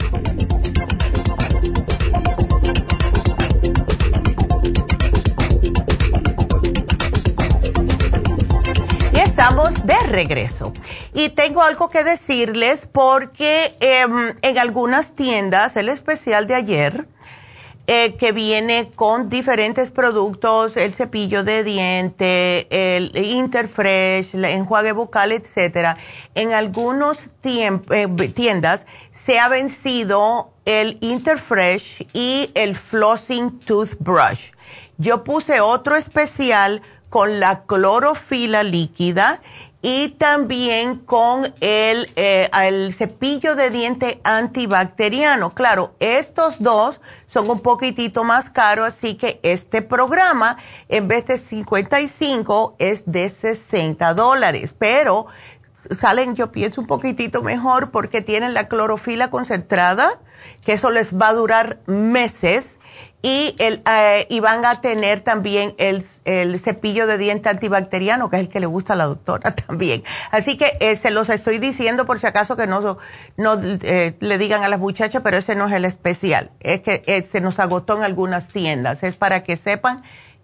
Speaker 2: Estamos de regreso. Y tengo algo que decirles porque em, en algunas tiendas, el especial de ayer, eh, que viene con diferentes productos, el cepillo de diente, el Interfresh, el enjuague bucal, etcétera. En algunas eh, tiendas se ha vencido el Interfresh y el Flossing Toothbrush. Yo puse otro especial con la clorofila líquida y también con el, eh, el, cepillo de diente antibacteriano. Claro, estos dos son un poquitito más caros, así que este programa en vez de 55 es de 60 dólares, pero salen, yo pienso, un poquitito mejor porque tienen la clorofila concentrada, que eso les va a durar meses y, el, eh, y van a tener también el, el, cepillo de diente antibacteriano, que es el que le gusta a la doctora también. Así que eh, se los estoy diciendo por si acaso que no, no eh, le digan a las muchachas, pero ese no es el especial. Es que se nos agotó en algunas tiendas. Es para que sepan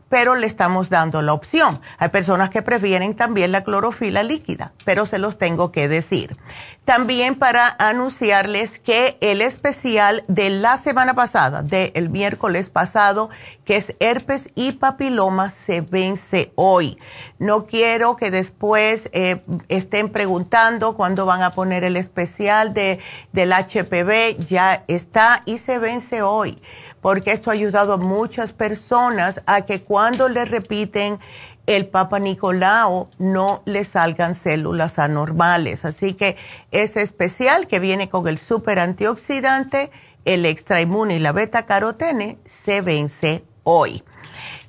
Speaker 2: pero le estamos dando la opción. Hay personas que prefieren también la clorofila líquida, pero se los tengo que decir. También para anunciarles que el especial de la semana pasada, del miércoles pasado, que es herpes y papiloma, se vence hoy. No quiero que después eh, estén preguntando cuándo van a poner el especial de, del HPV. Ya está y se vence hoy porque esto ha ayudado a muchas personas a que cuando le repiten el Papa Nicolau no le salgan células anormales. Así que es especial que viene con el super antioxidante, el extra inmune y la beta carotene se vence hoy.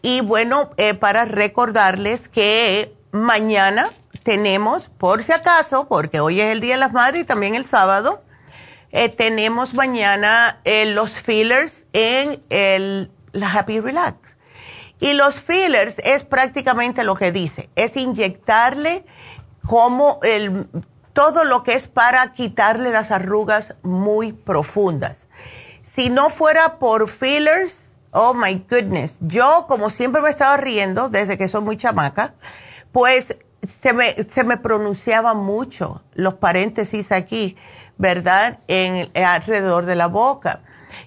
Speaker 2: Y bueno, eh, para recordarles que mañana tenemos, por si acaso, porque hoy es el Día de las Madres y también el sábado, eh, tenemos mañana eh, los fillers en el, la Happy Relax. Y los fillers es prácticamente lo que dice, es inyectarle como el, todo lo que es para quitarle las arrugas muy profundas. Si no fuera por fillers, oh my goodness, yo como siempre me estaba riendo desde que soy muy chamaca, pues se me, se me pronunciaba mucho los paréntesis aquí, ¿verdad? En, alrededor de la boca.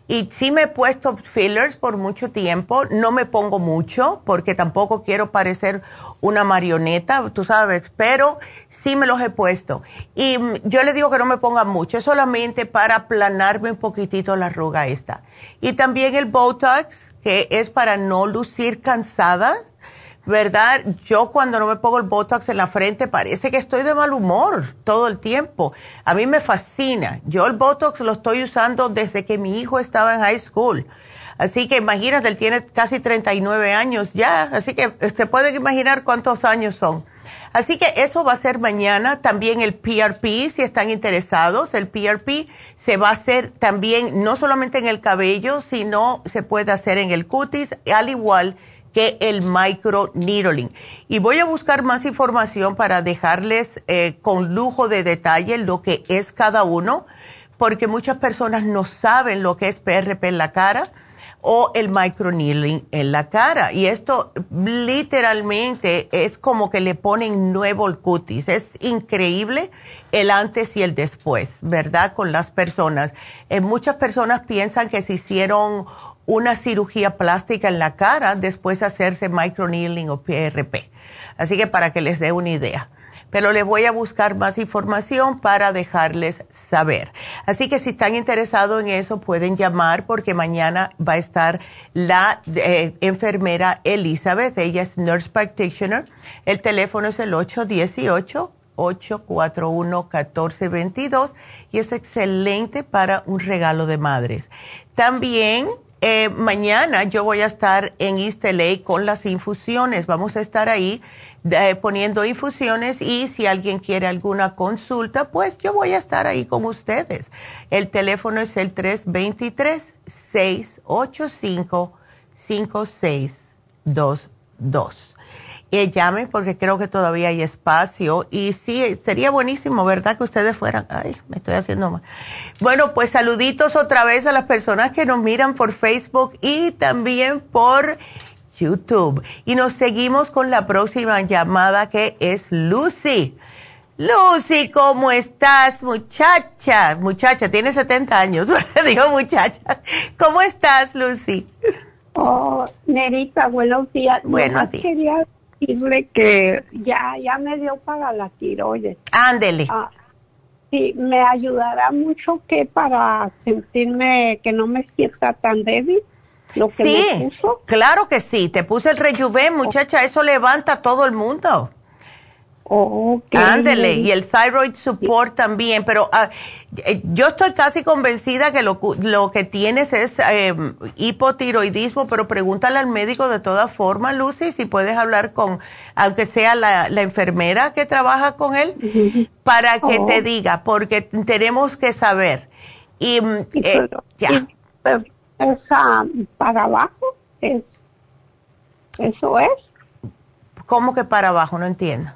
Speaker 2: Y sí me he puesto fillers por mucho tiempo, no me pongo mucho porque tampoco quiero parecer una marioneta, tú sabes, pero sí me los he puesto. Y mm, yo le digo que no me ponga mucho, es solamente para aplanarme un poquitito la arruga esta. Y también el Botox, que es para no lucir cansada ¿verdad? Yo cuando no me pongo el Botox en la frente parece que estoy de mal humor todo el tiempo. A mí me fascina. Yo el Botox lo estoy usando desde que mi hijo estaba en high school. Así que imagínate, él tiene casi 39 años ya, así que se pueden imaginar cuántos años son. Así que eso va a ser mañana. También el PRP, si están interesados, el PRP se va a hacer también no solamente en el cabello, sino se puede hacer en el cutis, al igual que el microneedling. Y voy a buscar más información para dejarles eh, con lujo de detalle lo que es cada uno, porque muchas personas no saben lo que es PRP en la cara o el microneedling en la cara. Y esto literalmente es como que le ponen nuevo el cutis. Es increíble el antes y el después, ¿verdad? Con las personas. Eh, muchas personas piensan que se hicieron una cirugía plástica en la cara después de hacerse microneedling o PRP. Así que para que les dé una idea. Pero les voy a buscar más información para dejarles saber. Así que si están interesados en eso, pueden llamar porque mañana va a estar la eh, enfermera Elizabeth. Ella es nurse practitioner. El teléfono es el 818. 841-1422 y es excelente para un regalo de madres. También eh, mañana yo voy a estar en East LA con las infusiones. Vamos a estar ahí poniendo infusiones y si alguien quiere alguna consulta, pues yo voy a estar ahí con ustedes. El teléfono es el 323-685-5622 llamen porque creo que todavía hay espacio y sí, sería buenísimo, ¿verdad? Que ustedes fueran. Ay, me estoy haciendo mal. Bueno, pues saluditos otra vez a las personas que nos miran por Facebook y también por YouTube. Y nos seguimos con la próxima llamada que es Lucy. Lucy, ¿cómo estás, muchacha? Muchacha, tiene 70 años, digo muchacha. ¿Cómo estás, Lucy?
Speaker 5: Oh, Nerita, buenos días.
Speaker 2: Buenos días
Speaker 5: decirle que ya, ya me dio para la tiroides.
Speaker 2: Ándele. Ah,
Speaker 5: sí, me ayudará mucho que para sentirme que no me sienta tan débil. Lo que
Speaker 2: sí,
Speaker 5: me puso.
Speaker 2: claro que sí. Te puse el rejuven, muchacha, eso levanta a todo el mundo. Ándele, y el thyroid support también, pero eh, yo estoy casi convencida que lo, lo que tienes es eh, hipotiroidismo, pero pregúntale al médico de todas formas, Lucy, si puedes hablar con, aunque sea la, enfermera que trabaja con él, para que te oh. diga, porque tenemos que saber. Y, mm, eh, ya.
Speaker 5: esa para abajo, es, eso es.
Speaker 2: ¿Cómo que para abajo? No entiendo.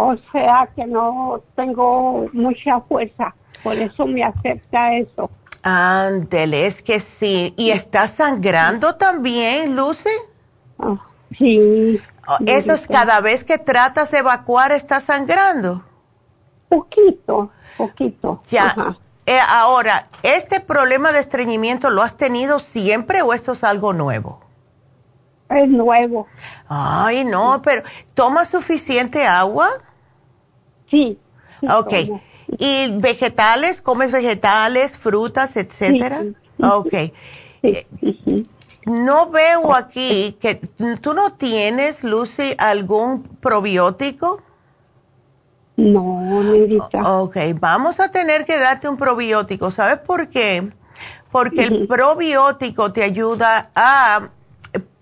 Speaker 5: O sea que no tengo mucha fuerza, por eso me acepta eso.
Speaker 2: Ándele, es que sí. ¿Y está sangrando también, Lucy?
Speaker 5: Ah, sí.
Speaker 2: Oh, ¿Eso es cada vez que tratas de evacuar está sangrando?
Speaker 5: Poquito, poquito.
Speaker 2: Ya. Eh, ahora, ¿este problema de estreñimiento lo has tenido siempre o esto es algo nuevo?
Speaker 5: Es nuevo.
Speaker 2: Ay, no, pero ¿toma suficiente agua?
Speaker 5: Sí.
Speaker 2: ok. ¿Y vegetales? ¿Comes vegetales, frutas, etcétera? Ok. Eh, no veo aquí que tú no tienes, Lucy, algún probiótico.
Speaker 5: No, Nerita.
Speaker 2: Ok, vamos a tener que darte un probiótico. ¿Sabes por qué? Porque el probiótico te ayuda a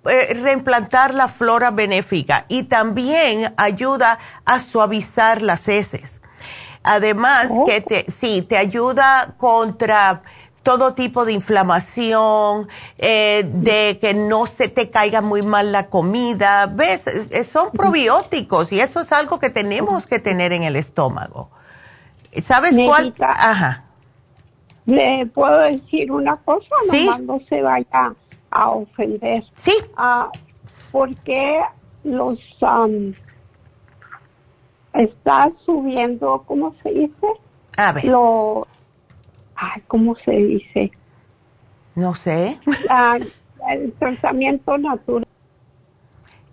Speaker 2: eh, reimplantar la flora benéfica y también ayuda a suavizar las heces. Además,
Speaker 5: Oh.
Speaker 2: que te, sí, te ayuda contra todo tipo de inflamación, eh, de que no se te caiga muy mal la comida. ¿Ves? Son probióticos y eso es algo que tenemos que tener en el estómago. ¿Sabes cuál? Ajá.
Speaker 5: ¿Le puedo decir una cosa?
Speaker 2: Sí.
Speaker 5: Nomás no se vaya a ofender.
Speaker 2: Sí.
Speaker 5: Ah, ¿Por qué los... am, está subiendo, ¿cómo se dice?
Speaker 2: A ver,
Speaker 5: Lo... Ay, ¿cómo se dice?
Speaker 2: no sé.
Speaker 5: Ah, el tratamiento natural.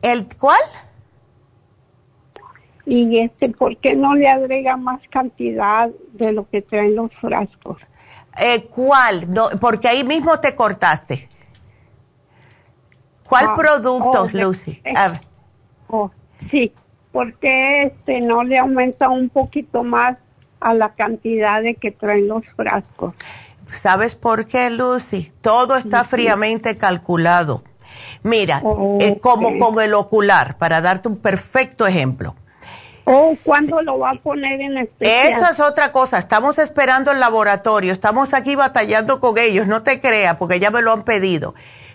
Speaker 2: ¿El cuál?
Speaker 5: Y este, ¿por qué no le agrega más cantidad de lo que traen los frascos?
Speaker 2: Eh, ¿Cuál? No, porque ahí mismo te cortaste. ¿Cuál
Speaker 5: Ah,
Speaker 2: producto,
Speaker 5: oh,
Speaker 2: Lucy? A ver.
Speaker 5: Oh, sí, ¿por qué este, no le aumenta un poquito más a la cantidad de que traen los frascos?
Speaker 2: ¿Sabes por qué, Lucy? Todo está fríamente calculado. Mira,
Speaker 5: Oh,
Speaker 2: eh, como con el ocular, para darte un perfecto ejemplo.
Speaker 5: ¿O cuándo lo va a poner en especial?
Speaker 2: Esa es otra cosa. Estamos esperando el laboratorio. Estamos aquí batallando con ellos. No te creas, porque ya me lo han pedido.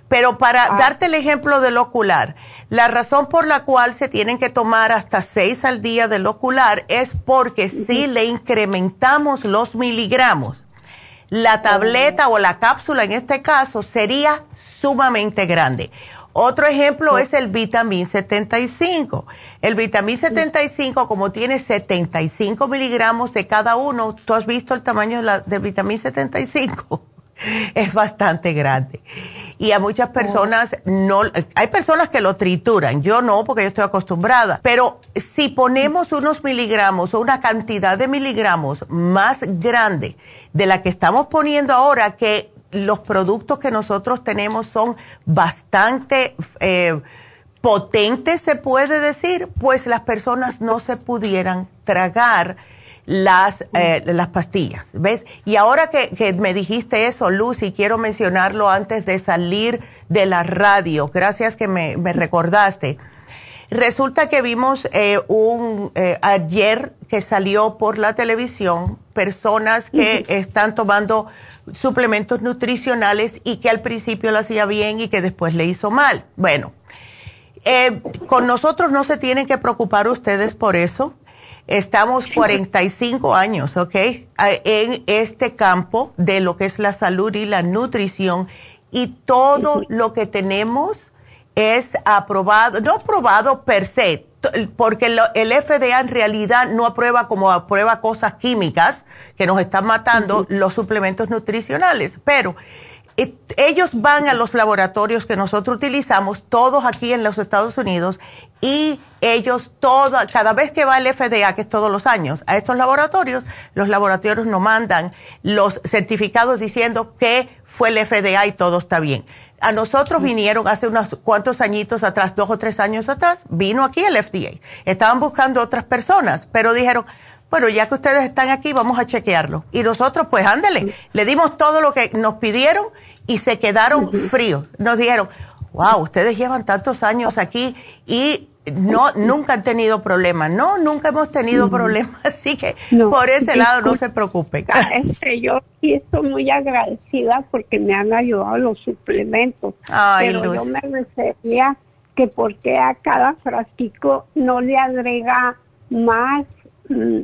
Speaker 2: Pero para
Speaker 5: Ah.
Speaker 2: darte el ejemplo del ocular, la razón por la cual se tienen que tomar hasta seis al día del ocular es porque si le incrementamos los miligramos, la tableta o la cápsula en este caso sería sumamente grande. Otro ejemplo es el vitamín 75. El vitamín 75, como tiene 75 miligramos de cada uno, ¿tú has visto el tamaño de la, del vitamín 75? Es bastante grande. Y a muchas personas no, hay personas que lo trituran, yo no porque yo estoy acostumbrada, pero si ponemos unos miligramos o una cantidad de miligramos más grande de la que estamos poniendo ahora, que los productos que nosotros tenemos son bastante eh, potentes, se puede decir, pues las personas no se pudieran tragar las, eh, las pastillas, ¿ves? Y ahora que, que me dijiste eso, Lucy, quiero mencionarlo antes de salir de la radio, gracias que me, me recordaste. Resulta que vimos eh, un eh, ayer que salió por la televisión personas que están tomando suplementos nutricionales y que al principio lo hacía bien y que después le hizo mal. Bueno, eh, con nosotros no se tienen que preocupar ustedes por eso. Estamos 45 años, ¿ok? En este campo de lo que es la salud y la nutrición y todo lo que tenemos es aprobado, no aprobado per se, porque lo- el FDA en realidad no aprueba como aprueba cosas químicas que nos están matando los suplementos nutricionales, pero ellos van a los laboratorios que nosotros utilizamos, todos aquí en los Estados Unidos, y ellos, toda, cada vez que va el FDA, que es todos los años, a estos laboratorios, los laboratorios nos mandan los certificados diciendo que fue el FDA y todo está bien. A nosotros vinieron hace unos cuantos añitos atrás, dos o tres años atrás, vino aquí el FDA. Estaban buscando otras personas, pero dijeron, bueno, ya que ustedes están aquí, vamos a chequearlo. Y nosotros, pues ándale, le dimos todo lo que nos pidieron y se quedaron fríos. Nos dijeron, wow, ustedes llevan tantos años aquí y no, nunca han tenido problemas. No, nunca hemos tenido problemas, así que
Speaker 5: No,
Speaker 2: por ese lado no se preocupen.
Speaker 5: Este, yo sí estoy muy agradecida porque me han ayudado los suplementos.
Speaker 2: Ay,
Speaker 5: pero
Speaker 2: Luz.
Speaker 5: yo me refería que porque a cada frasquico no le agrega más, mm,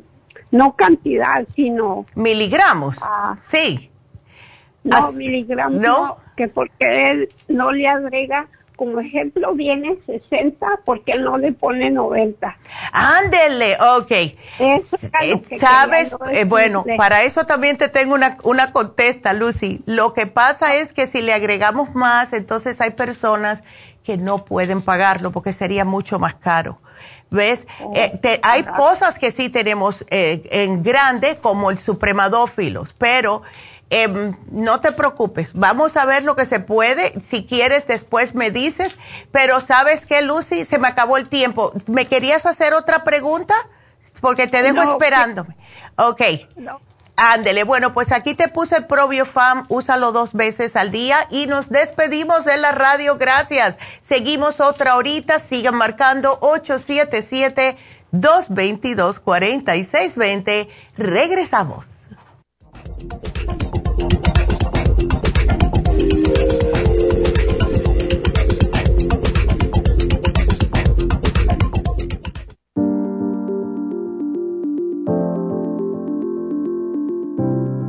Speaker 5: no cantidad, sino
Speaker 2: Miligramos.
Speaker 5: Ah.
Speaker 2: Sí.
Speaker 5: No
Speaker 2: As-
Speaker 5: miligramos,
Speaker 2: ¿no?
Speaker 5: no, que porque él no le agrega, como ejemplo viene 60, porque él no le pone 90.
Speaker 2: Ándele, ok.
Speaker 5: Eso
Speaker 2: Eh,
Speaker 5: que
Speaker 2: Sabes, Eh, bueno, para eso también te tengo una, una contesta, Lucy. Lo que pasa es que si le agregamos más, entonces hay personas que no pueden pagarlo porque sería mucho más caro. ¿Ves? Eh, te- hay cosas que sí tenemos eh, en grande, como el supremadófilos, pero em, no te preocupes. Vamos a ver lo que se puede. Si quieres, después me dices. Pero ¿sabes qué, Lucy? Se me acabó el tiempo. ¿Me querías hacer otra pregunta? Porque te dejo
Speaker 5: No,
Speaker 2: esperándome. Ok.
Speaker 5: No,
Speaker 6: Ándele, bueno, pues aquí te puse el ProBioFam, úsalo dos veces al día y nos despedimos de la radio, gracias. Seguimos otra horita, sigan marcando 877-222-4620. Regresamos.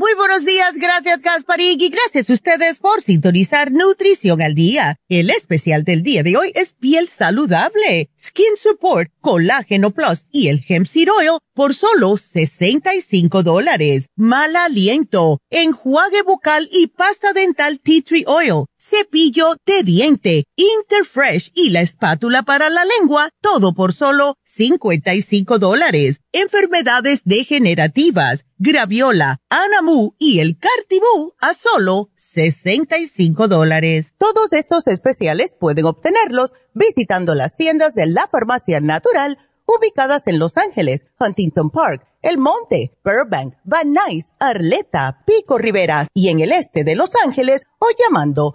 Speaker 2: Muy buenos días, gracias Gasparín y gracias a ustedes por sintonizar Nutrición al Día. El especial del día de hoy es piel saludable, Skin Support, Colágeno Plus y el Hemp Seed Oil por solo 65 dólares. Mal aliento, enjuague bucal y pasta dental Tea Tree Oil cepillo de diente, Interfresh y la espátula para la lengua, todo por solo 55 dólares. Enfermedades degenerativas, graviola, anamu y el cartibú a solo 65 dólares. Todos estos especiales pueden obtenerlos visitando las tiendas de la farmacia natural ubicadas en Los Ángeles, Huntington Park, El Monte, Burbank, Van Nuys, Arleta, Pico Rivera y en el este de Los Ángeles o llamando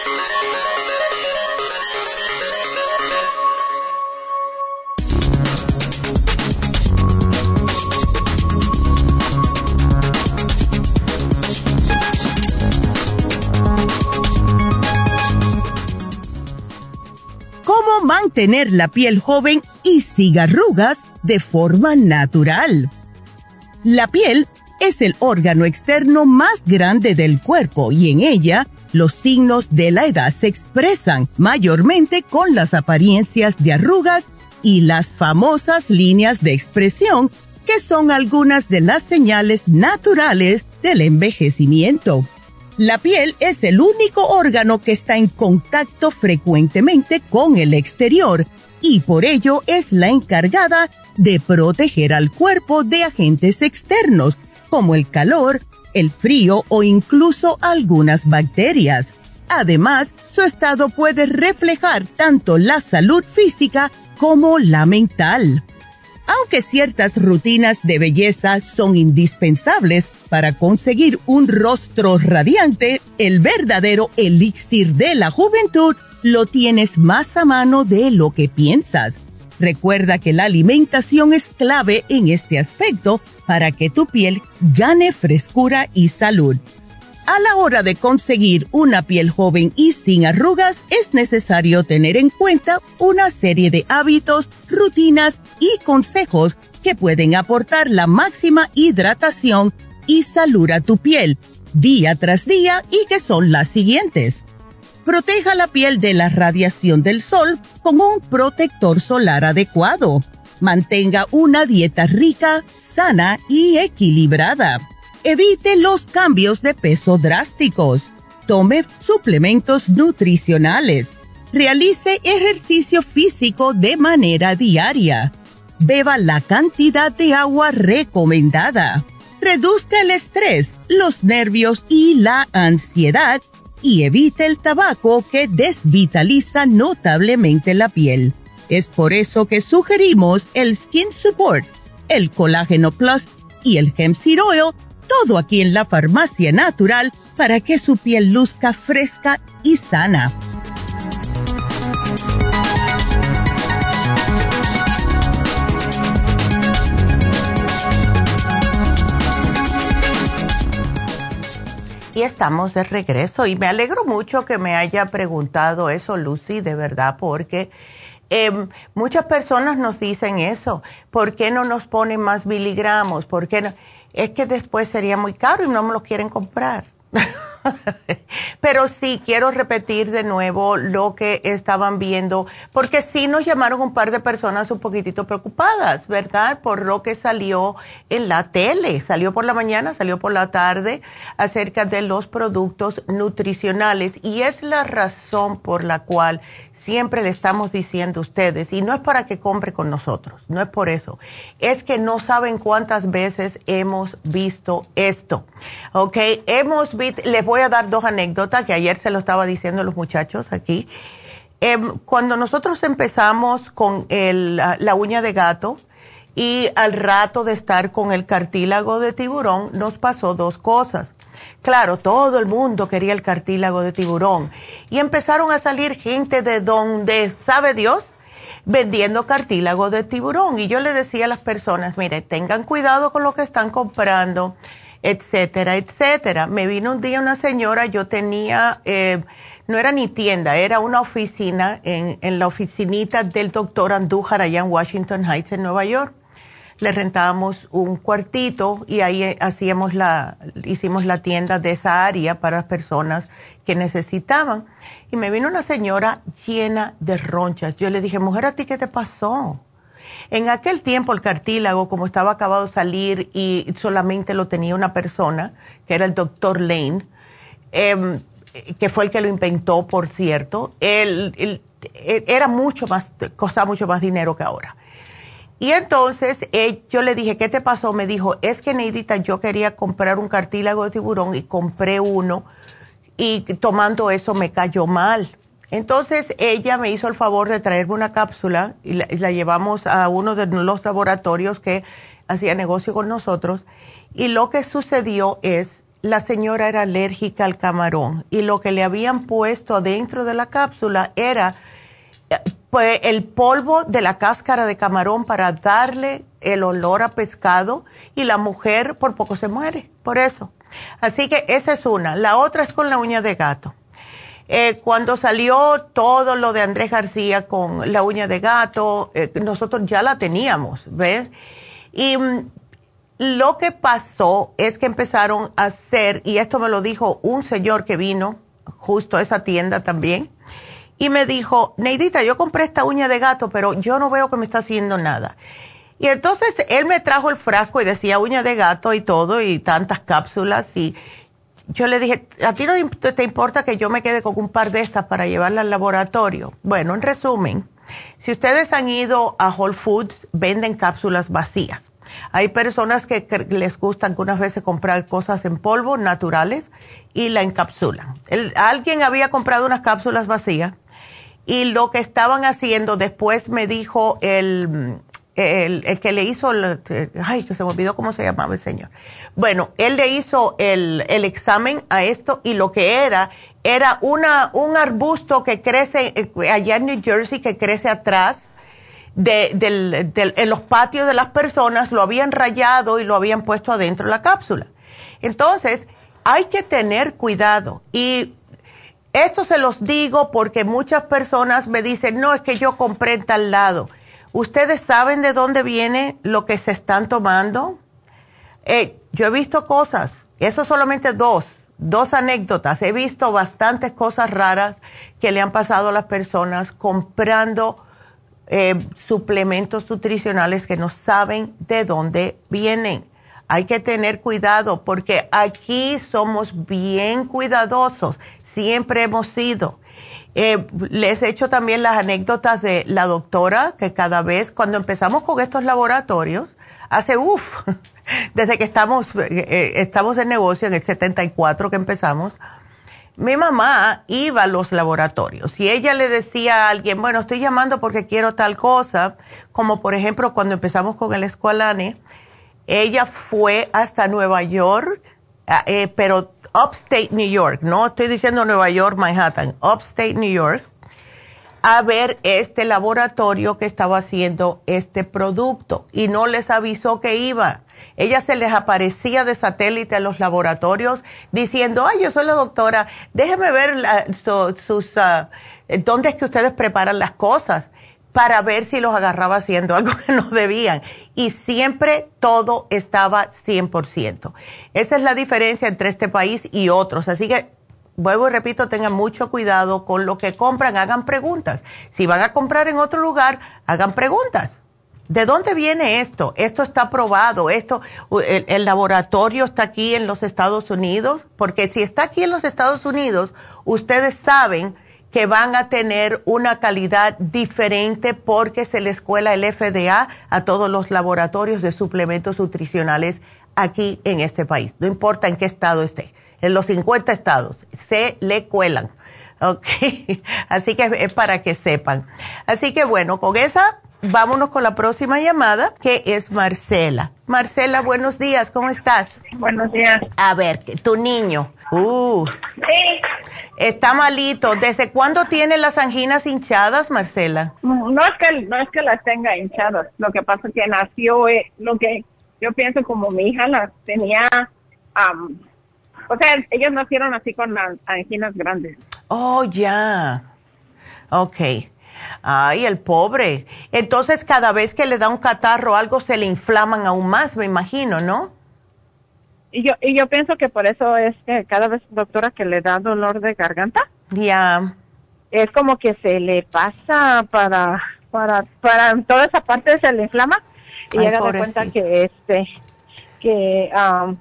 Speaker 2: Cómo mantener la piel joven y sin arrugas de forma natural. La piel es el órgano externo más grande del cuerpo y en ella los signos de la edad se expresan mayormente con las apariencias de arrugas y las famosas líneas de expresión que son algunas de las señales naturales del envejecimiento. La piel es el único órgano que está en contacto frecuentemente con el exterior y por ello es la encargada de proteger al cuerpo de agentes externos como el calor, el frío o incluso algunas bacterias. Además, su estado puede reflejar tanto la salud física como la mental. Aunque ciertas rutinas de belleza son indispensables para conseguir un rostro radiante, el verdadero elixir de la juventud lo tienes más a mano de lo que piensas. Recuerda que la alimentación es clave en este aspecto para que tu piel gane frescura y salud.
Speaker 4: A la hora de conseguir una piel joven y sin arrugas, es necesario tener en cuenta una serie de hábitos, rutinas y consejos que pueden aportar la máxima hidratación y salud a tu piel día tras día y que son las siguientes. Proteja la piel de la radiación del sol con un protector solar adecuado. Mantenga una dieta rica, sana y equilibrada Evite los cambios de peso drásticos. Tome suplementos nutricionales. Realice ejercicio físico de manera diaria. Beba la cantidad de agua recomendada. Reduzca el estrés, los nervios y la ansiedad y evite el tabaco que desvitaliza notablemente la piel. Es por eso que sugerimos el Skin Support, el Colágeno Plus y el Hemp Seed Oil todo aquí en la farmacia natural para que su piel luzca fresca y sana.
Speaker 2: Y estamos de regreso y me alegro mucho que me haya preguntado eso, Lucy, de verdad, porque em, muchas personas nos dicen eso. ¿Por qué no nos ponen más miligramos? ¿Por qué no? Es que después sería muy caro y no me lo quieren comprar. Pero sí, quiero repetir de nuevo lo que estaban viendo, porque sí nos llamaron un par de personas un poquitito preocupadas, ¿verdad? Por lo que salió en la tele, salió por la mañana, salió por la tarde, acerca de los productos nutricionales. Y es la razón por la cual siempre le estamos diciendo a ustedes, y no es para que compre con nosotros, no es por eso, es que no saben cuántas veces hemos visto esto. ¿Ok? Hemos visto, les voy a dar dos anécdotas que ayer se lo estaba diciendo a los muchachos aquí. Em, cuando nosotros empezamos con el, la uña de gato y al rato de estar con el cartílago de tiburón, nos pasó dos cosas Claro, todo el mundo quería el cartílago de tiburón. Y empezaron a salir gente de donde sabe Dios vendiendo cartílago de tiburón. Y yo le decía a las personas, mire, tengan cuidado con lo que están comprando, etcétera, etcétera. Me vino un día una señora, yo tenía, eh, no era ni tienda, era una oficina en, en la oficinita del doctor Andújar allá en Washington Heights, en Nueva York le rentábamos un cuartito y ahí eh, hacíamos la, hicimos la tienda de esa área para las personas que necesitaban. Y me vino una señora llena de ronchas. Yo le dije, mujer, ¿a ti qué te pasó? En aquel tiempo el cartílago, como estaba acabado de salir y solamente lo tenía una persona, que era el doctor Lane, em, que fue el que lo inventó, por cierto, él, era mucho más, costaba mucho más dinero que ahora. Y entonces eh, yo le dije, ¿qué te pasó? Me dijo, es que Neidita, yo quería comprar un cartílago de tiburón y compré uno y tomando eso me cayó mal. Entonces ella me hizo el favor de traerme una cápsula y la, llevamos a uno de los laboratorios que hacía negocio con nosotros. Y lo que sucedió es, la señora era alérgica al camarón y lo que le habían puesto dentro de la cápsula era pues el polvo de la cáscara de camarón para darle el olor a pescado y la mujer por poco se muere, por eso. Así que esa es una. La otra es con la uña de gato. Eh, cuando salió todo lo de Andrés García con la uña de gato, eh, nosotros ya la teníamos, ¿ves? Y mm, lo que pasó es que empezaron a hacer, y esto me lo dijo un señor que vino justo a esa tienda también, y me dijo, Neidita, yo compré esta uña de gato, pero yo no veo que me está haciendo nada. Y entonces él me trajo el frasco y decía uña de gato y todo, y tantas cápsulas, y yo le dije, ¿a ti no te importa que yo me quede con un par de estas para llevarla al laboratorio? Bueno, en resumen, si ustedes han ido a Whole Foods, venden cápsulas vacías. Hay personas que, les gustan unas veces comprar cosas en polvo naturales y la encapsulan. alguien había comprado unas cápsulas vacías y lo que estaban haciendo, después me dijo el, el, que le hizo, ay, que se me olvidó cómo se llamaba el señor. Bueno, él le hizo el, el examen a esto y lo que era, era una, un arbusto que crece eh, allá en New Jersey, que crece atrás de, del, del, en los patios de las personas, lo habían rayado y lo habían puesto adentro de la cápsula. Entonces, hay que tener cuidado y esto se los digo porque muchas personas me dicen, no, es que yo compré en tal lado. ¿Ustedes saben de dónde viene lo que se están tomando? Eh, yo he visto cosas, eso solamente dos, dos anécdotas. He visto bastantes cosas raras que le han pasado a las personas comprando eh, suplementos nutricionales que no saben de dónde vienen. Hay que tener cuidado porque aquí somos bien cuidadosos, siempre hemos sido. Eh, les he hecho también las anécdotas de la doctora, que cada vez, cuando empezamos con estos laboratorios, hace uff, desde que estamos, eh, eh, estamos en negocio, en el 74 que empezamos, mi mamá iba a los laboratorios y ella le decía a alguien, bueno, estoy llamando porque quiero tal cosa, como por ejemplo cuando empezamos con el Escualane, ella fue hasta Nueva York, ah, pero upstate New York, no estoy diciendo Nueva York, Manhattan, upstate New York, a ver este laboratorio que estaba haciendo este producto. Y no les avisó que iba. Ella se les aparecía de satélite a los laboratorios diciendo, ay, yo soy la doctora, déjeme ver sus, uh, dónde es que ustedes preparan las cosas para ver si los agarraba haciendo algo que no debían. Y siempre todo estaba 100%. Esa es la diferencia entre este país y otros. Así que, vuelvo y repito, tengan mucho cuidado con lo que compran, hagan preguntas. Si van a comprar en otro lugar, hagan preguntas. ¿De dónde viene esto? Esto está probado, esto, el, el laboratorio está aquí en los Estados Unidos, porque si está aquí en los Estados Unidos, ustedes saben que van a tener una calidad diferente porque se les cuela el FDA a todos los laboratorios de suplementos nutricionales aquí en este país. No importa en qué estado esté. En los 50 estados se le cuelan. ¿Ok? Así que es para que sepan. Así que bueno, con esa vámonos con la próxima llamada, que es Marcela. Marcela, buenos días, ¿cómo estás?
Speaker 7: Buenos días.
Speaker 2: A ver, tu niño. Uh,
Speaker 7: sí.
Speaker 2: Está malito. ¿Desde cuándo tiene las anginas hinchadas, Marcela?
Speaker 7: No es que no es que las tenga hinchadas. Lo que pasa es que nació, eh, lo que yo pienso como mi hija las tenía, o sea, ellos nacieron así con anginas grandes.
Speaker 2: Oh, ya. Ok. Ay, el pobre. Entonces, cada vez que le da un catarro algo, se le inflaman aún más, me imagino, ¿no?
Speaker 7: Y yo, y yo pienso que por eso es que cada vez, doctora, que le da dolor de garganta.
Speaker 2: Ya.
Speaker 7: Es como que se le pasa para, para, para toda esa parte se le inflama y llega a cuenta que este, que, um,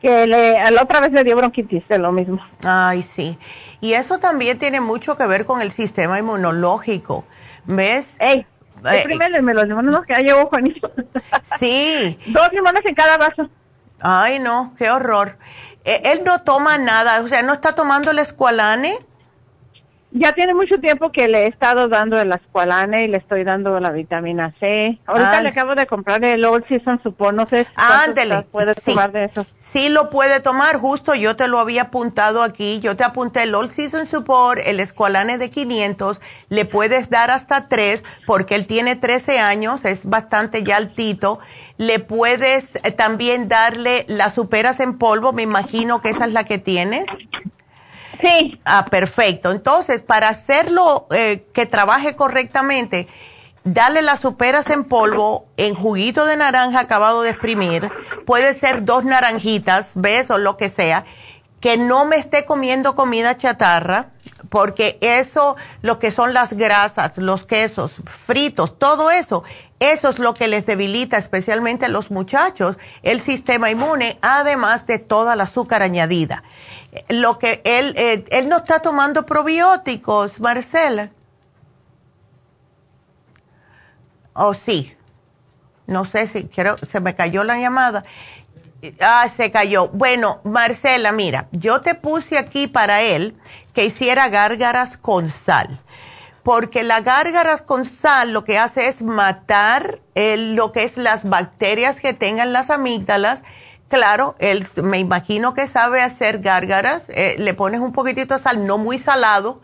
Speaker 7: que le, la otra vez le dio bronquitis, de lo mismo.
Speaker 2: Ay, sí. Y eso también tiene mucho que ver con el sistema inmunológico. ¿Ves?
Speaker 7: Ey, eh, los limones que ya llevo Juanito.
Speaker 2: Sí.
Speaker 7: Dos limones en cada vaso.
Speaker 2: Ay, no, qué horror. E, él no toma nada, o sea, no está tomando el escualane.
Speaker 7: Ya tiene mucho tiempo que le he estado dando el escualane y le estoy dando la vitamina C. Ahorita le acabo de comprar el Old Season Support, no sé
Speaker 2: Ándele.
Speaker 7: puede tomar de eso.
Speaker 2: Sí lo puede tomar, justo yo te lo había apuntado aquí. Yo te apunté el Old Season Support, el escualane de 500. Le puedes dar hasta 3 porque él tiene 13 años, es bastante ya altito le puedes eh, también darle las superas en polvo, me imagino que esa es la que tienes.
Speaker 7: Sí.
Speaker 2: Ah, perfecto. Entonces, para hacerlo eh, que trabaje correctamente, dale las superas en polvo en juguito de naranja acabado de exprimir. Puede ser dos naranjitas, ¿ves? O lo que sea. Que no me esté comiendo comida chatarra, porque eso, lo que son las grasas, los quesos, fritos, todo eso, eso es lo que les debilita, especialmente a los muchachos, el sistema inmune, además de toda la azúcar añadida. Lo que él, eh, él no está tomando probióticos, Marcela. Oh, sí. No sé si quiero, se me cayó la llamada. Ah, se cayó. Bueno, Marcela, mira, yo te puse aquí para él que hiciera gárgaras con sal porque la gárgaras con sal lo que hace es matar lo que es las bacterias que tengan las amígdalas. Claro, él me imagino que sabe hacer gárgaras, eh, le pones un poquitito de sal, no muy salado,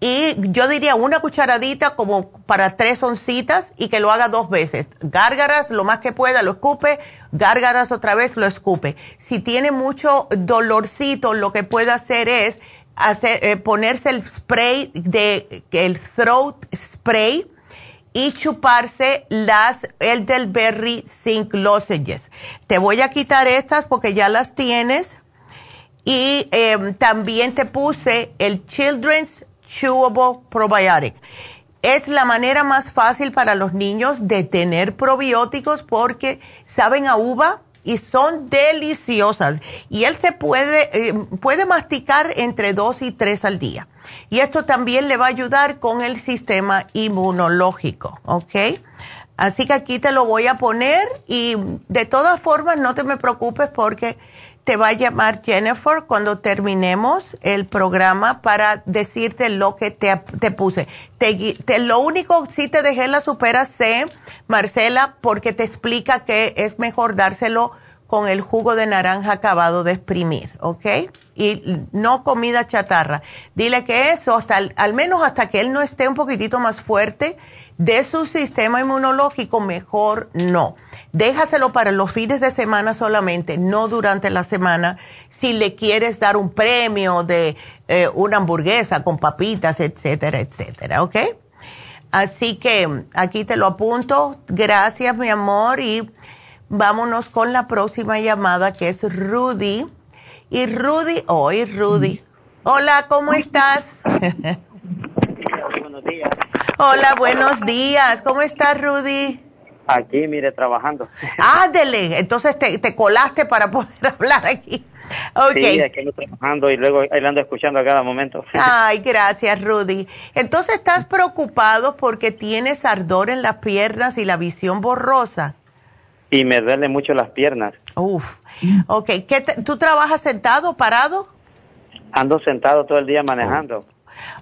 Speaker 2: y yo diría una cucharadita como para tres oncitas y que lo haga dos veces. Gárgaras lo más que pueda, lo escupe, gárgaras otra vez, lo escupe. Si tiene mucho dolorcito, lo que puede hacer es hacer, eh, ponerse el spray de el throat spray y chuparse las el del berry zinc lozenges. Te voy a quitar estas porque ya las tienes y em, también te puse el Children's Chewable Probiotic. Es la manera más fácil para los niños de tener probióticos porque saben a uva y son deliciosas. Y él se puede, em, puede masticar entre dos y tres al día. Y esto también le va a ayudar con el sistema inmunológico, ¿ok? Así que aquí te lo voy a poner y de todas formas no te me preocupes porque te va a llamar Jennifer cuando terminemos el programa para decirte lo que te, puse. Te, lo único, sí te dejé la supera C, Marcela, porque te explica que es mejor dárselo con el jugo de naranja acabado de exprimir, ¿ok? Y no comida chatarra. Dile que eso, hasta al menos hasta que él no esté un poquitito más fuerte de su sistema inmunológico, mejor no. Déjaselo para los fines de semana solamente, no durante la semana. Si le quieres dar un premio de eh, una hamburguesa con papitas, etcétera, etcétera, ¿ok? Así que aquí te lo apunto. Gracias, mi amor, y vámonos con la próxima llamada que es Rudy. Y Rudy, hoy Rudy. Hola, ¿cómo estás?
Speaker 8: Días.
Speaker 2: Hola, buenos días. ¿Cómo estás, Rudy?
Speaker 8: Aquí, mire, trabajando.
Speaker 2: Ándele, entonces te, te colaste para poder hablar aquí.
Speaker 8: Okay. Sí, aquí ando trabajando y luego ahí ando escuchando a cada momento.
Speaker 2: Ay, gracias, Rudy. Entonces, ¿estás preocupado porque tienes ardor en las piernas y la visión borrosa?
Speaker 8: Y me duelen mucho las piernas.
Speaker 2: Uf. Ok. ¿Qué ¿Tú trabajas sentado, parado?
Speaker 8: Ando sentado todo el día manejando.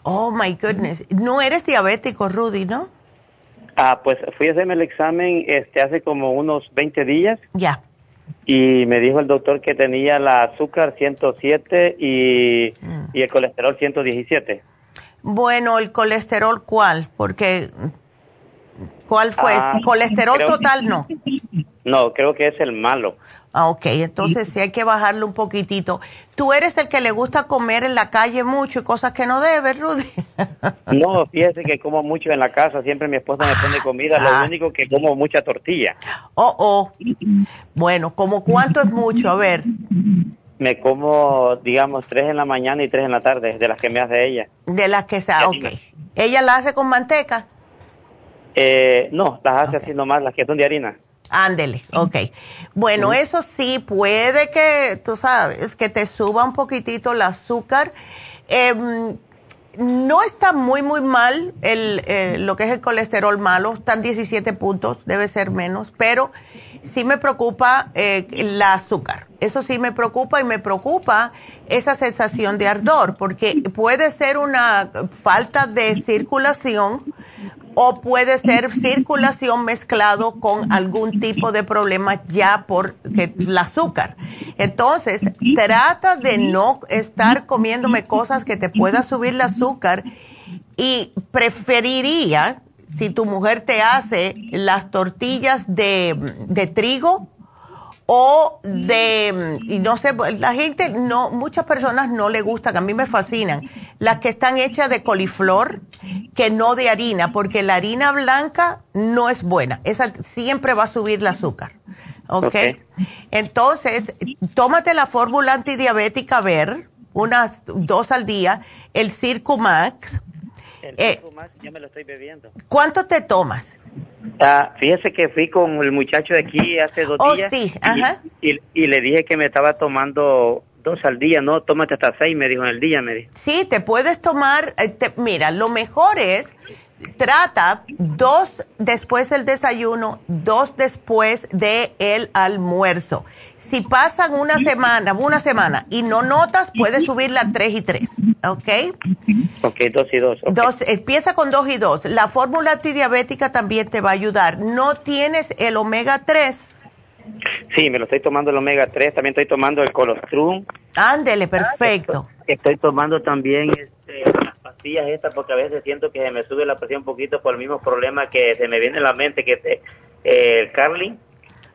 Speaker 2: Oh, my goodness. No eres diabético, Rudy, ¿no?
Speaker 8: Ah, pues fui a hacerme el examen este, hace como unos 20 días.
Speaker 2: Ya.
Speaker 8: Y me dijo el doctor que tenía el azúcar 107 y, mm. y el colesterol 117.
Speaker 2: Bueno, ¿el colesterol cuál? Porque, ¿cuál fue? Ah, ¿Colesterol total no?
Speaker 8: No, creo que es el malo.
Speaker 2: Ah, ok, entonces sí hay que bajarlo un poquitito. ¿Tú eres el que le gusta comer en la calle mucho y cosas que no debes, Rudy?
Speaker 8: no, fíjese que como mucho en la casa, siempre mi esposa me pone comida, lo ah, único que como mucha tortilla.
Speaker 2: Oh, oh. Bueno, ¿como cuánto es mucho? A ver.
Speaker 8: Me como, digamos, tres en la mañana y tres en la tarde, de las que me hace ella.
Speaker 2: De las que se, ok. ¿Ella la hace con manteca?
Speaker 8: Eh, no, las hace así nomás, las que son de harina.
Speaker 2: Ándele, ok. Bueno, eso sí, puede que, tú sabes, que te suba un poquitito el azúcar. Em, no está muy, muy mal el, eh, lo que es el colesterol malo, están 17 puntos, debe ser menos, pero sí me preocupa eh, el azúcar. Eso sí me preocupa y me preocupa esa sensación de ardor, porque puede ser una falta de circulación o puede ser circulación mezclado con algún tipo de problema ya por el azúcar. Entonces, trata de no estar comiéndome cosas que te pueda subir el azúcar y preferiría, si tu mujer te hace las tortillas de, de trigo, o de, y no sé, la gente, no, muchas personas no le gustan, a mí me fascinan, las que están hechas de coliflor, que no de harina, porque la harina blanca no es buena, esa siempre va a subir el azúcar. ¿Ok? okay. Entonces, tómate la fórmula antidiabética ver, unas dos al día, el Circumax.
Speaker 8: El eh, Circumax, yo me lo estoy bebiendo.
Speaker 2: ¿Cuánto te tomas?
Speaker 8: Ah, fíjese que fui con el muchacho de aquí hace dos
Speaker 2: oh,
Speaker 8: días.
Speaker 2: sí, ajá.
Speaker 8: Y, y, le dije que me estaba tomando dos al día, no, tómate hasta seis, me dijo en el día, me dijo.
Speaker 2: Sí, te puedes tomar, eh, mira, lo mejor es trata dos después del desayuno, dos después del el almuerzo. Si pasan una semana, una semana y no notas, puedes subirla a tres y tres, ¿ok?
Speaker 8: Ok, dos y dos.
Speaker 2: dos empieza con dos y dos. La fórmula antidiabética también te va a ayudar. ¿No tienes el omega 3?
Speaker 8: Sí, me lo estoy tomando el omega 3, también estoy tomando el colostrum.
Speaker 2: Ándele, perfecto.
Speaker 8: Estoy, tomando también este, pastillas estas porque a veces siento que se me sube la presión un poquito por el mismo problema que se me viene a la mente, que es el Carling.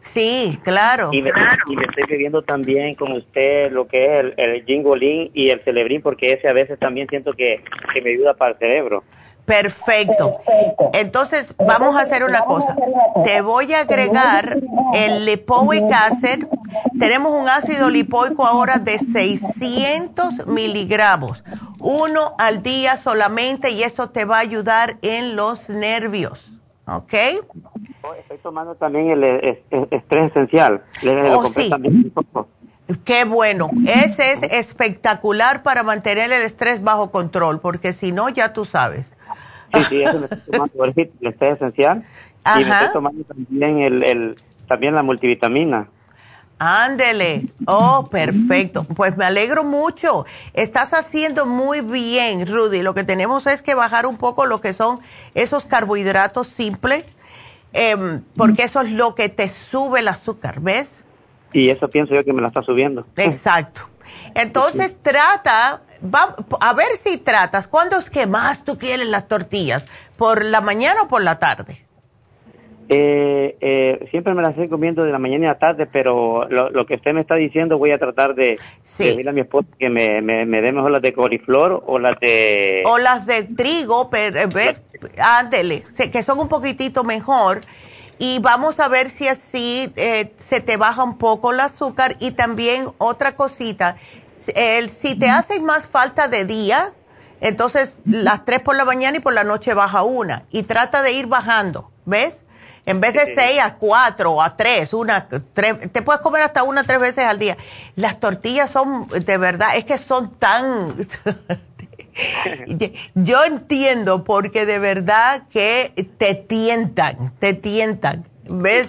Speaker 2: Sí, claro.
Speaker 8: Y me, y me, estoy bebiendo también con usted lo que es el, el Jingolin y el Celebrin, porque ese a veces también siento que, que me ayuda para el cerebro.
Speaker 2: Perfecto. Entonces, vamos a hacer una cosa. Te voy a agregar el lipoic acid. Tenemos un ácido lipoico ahora de 600 miligramos. Uno al día solamente y esto te va a ayudar en los nervios. ¿Ok?
Speaker 8: Estoy tomando también el, estrés esencial.
Speaker 2: oh, sí. Qué bueno. Ese es espectacular para mantener el estrés bajo control, porque si no, ya tú sabes.
Speaker 8: Sí, sí, eso me estoy tomando el estrés esencial. Ajá. Y me estoy tomando también, el, el, también la multivitamina.
Speaker 2: Ándele. Oh, perfecto. Pues me alegro mucho. Estás haciendo muy bien, Rudy. Lo que tenemos es que bajar un poco lo que son esos carbohidratos simples Em, porque eso es lo que te sube el azúcar, ¿ves?
Speaker 8: Y eso pienso yo que me la está subiendo.
Speaker 2: Exacto. Entonces trata, va, a ver si tratas, ¿cuándo es que más tú quieres las tortillas? ¿Por la mañana o por la tarde?
Speaker 8: Eh, eh, siempre me las estoy comiendo de la mañana y la tarde, pero lo, que usted me está diciendo voy a tratar de, decirle a mi esposa que me, me, me, dé mejor las de coliflor o las de...
Speaker 2: O las de trigo, pero, eh, ¿ves? Ándele, que son un poquitito mejor. Y vamos a ver si así eh, se te baja un poco el azúcar. Y también otra cosita, el, si te hace más falta de día, entonces las tres por la mañana y por la noche baja una. Y trata de ir bajando, ¿ves? En vez de seis a cuatro o a tres, una, tres, te puedes comer hasta una tres veces al día. Las tortillas son, de verdad, es que son tan... Yo entiendo porque de verdad que te tientan, te tientan. ¿Ves?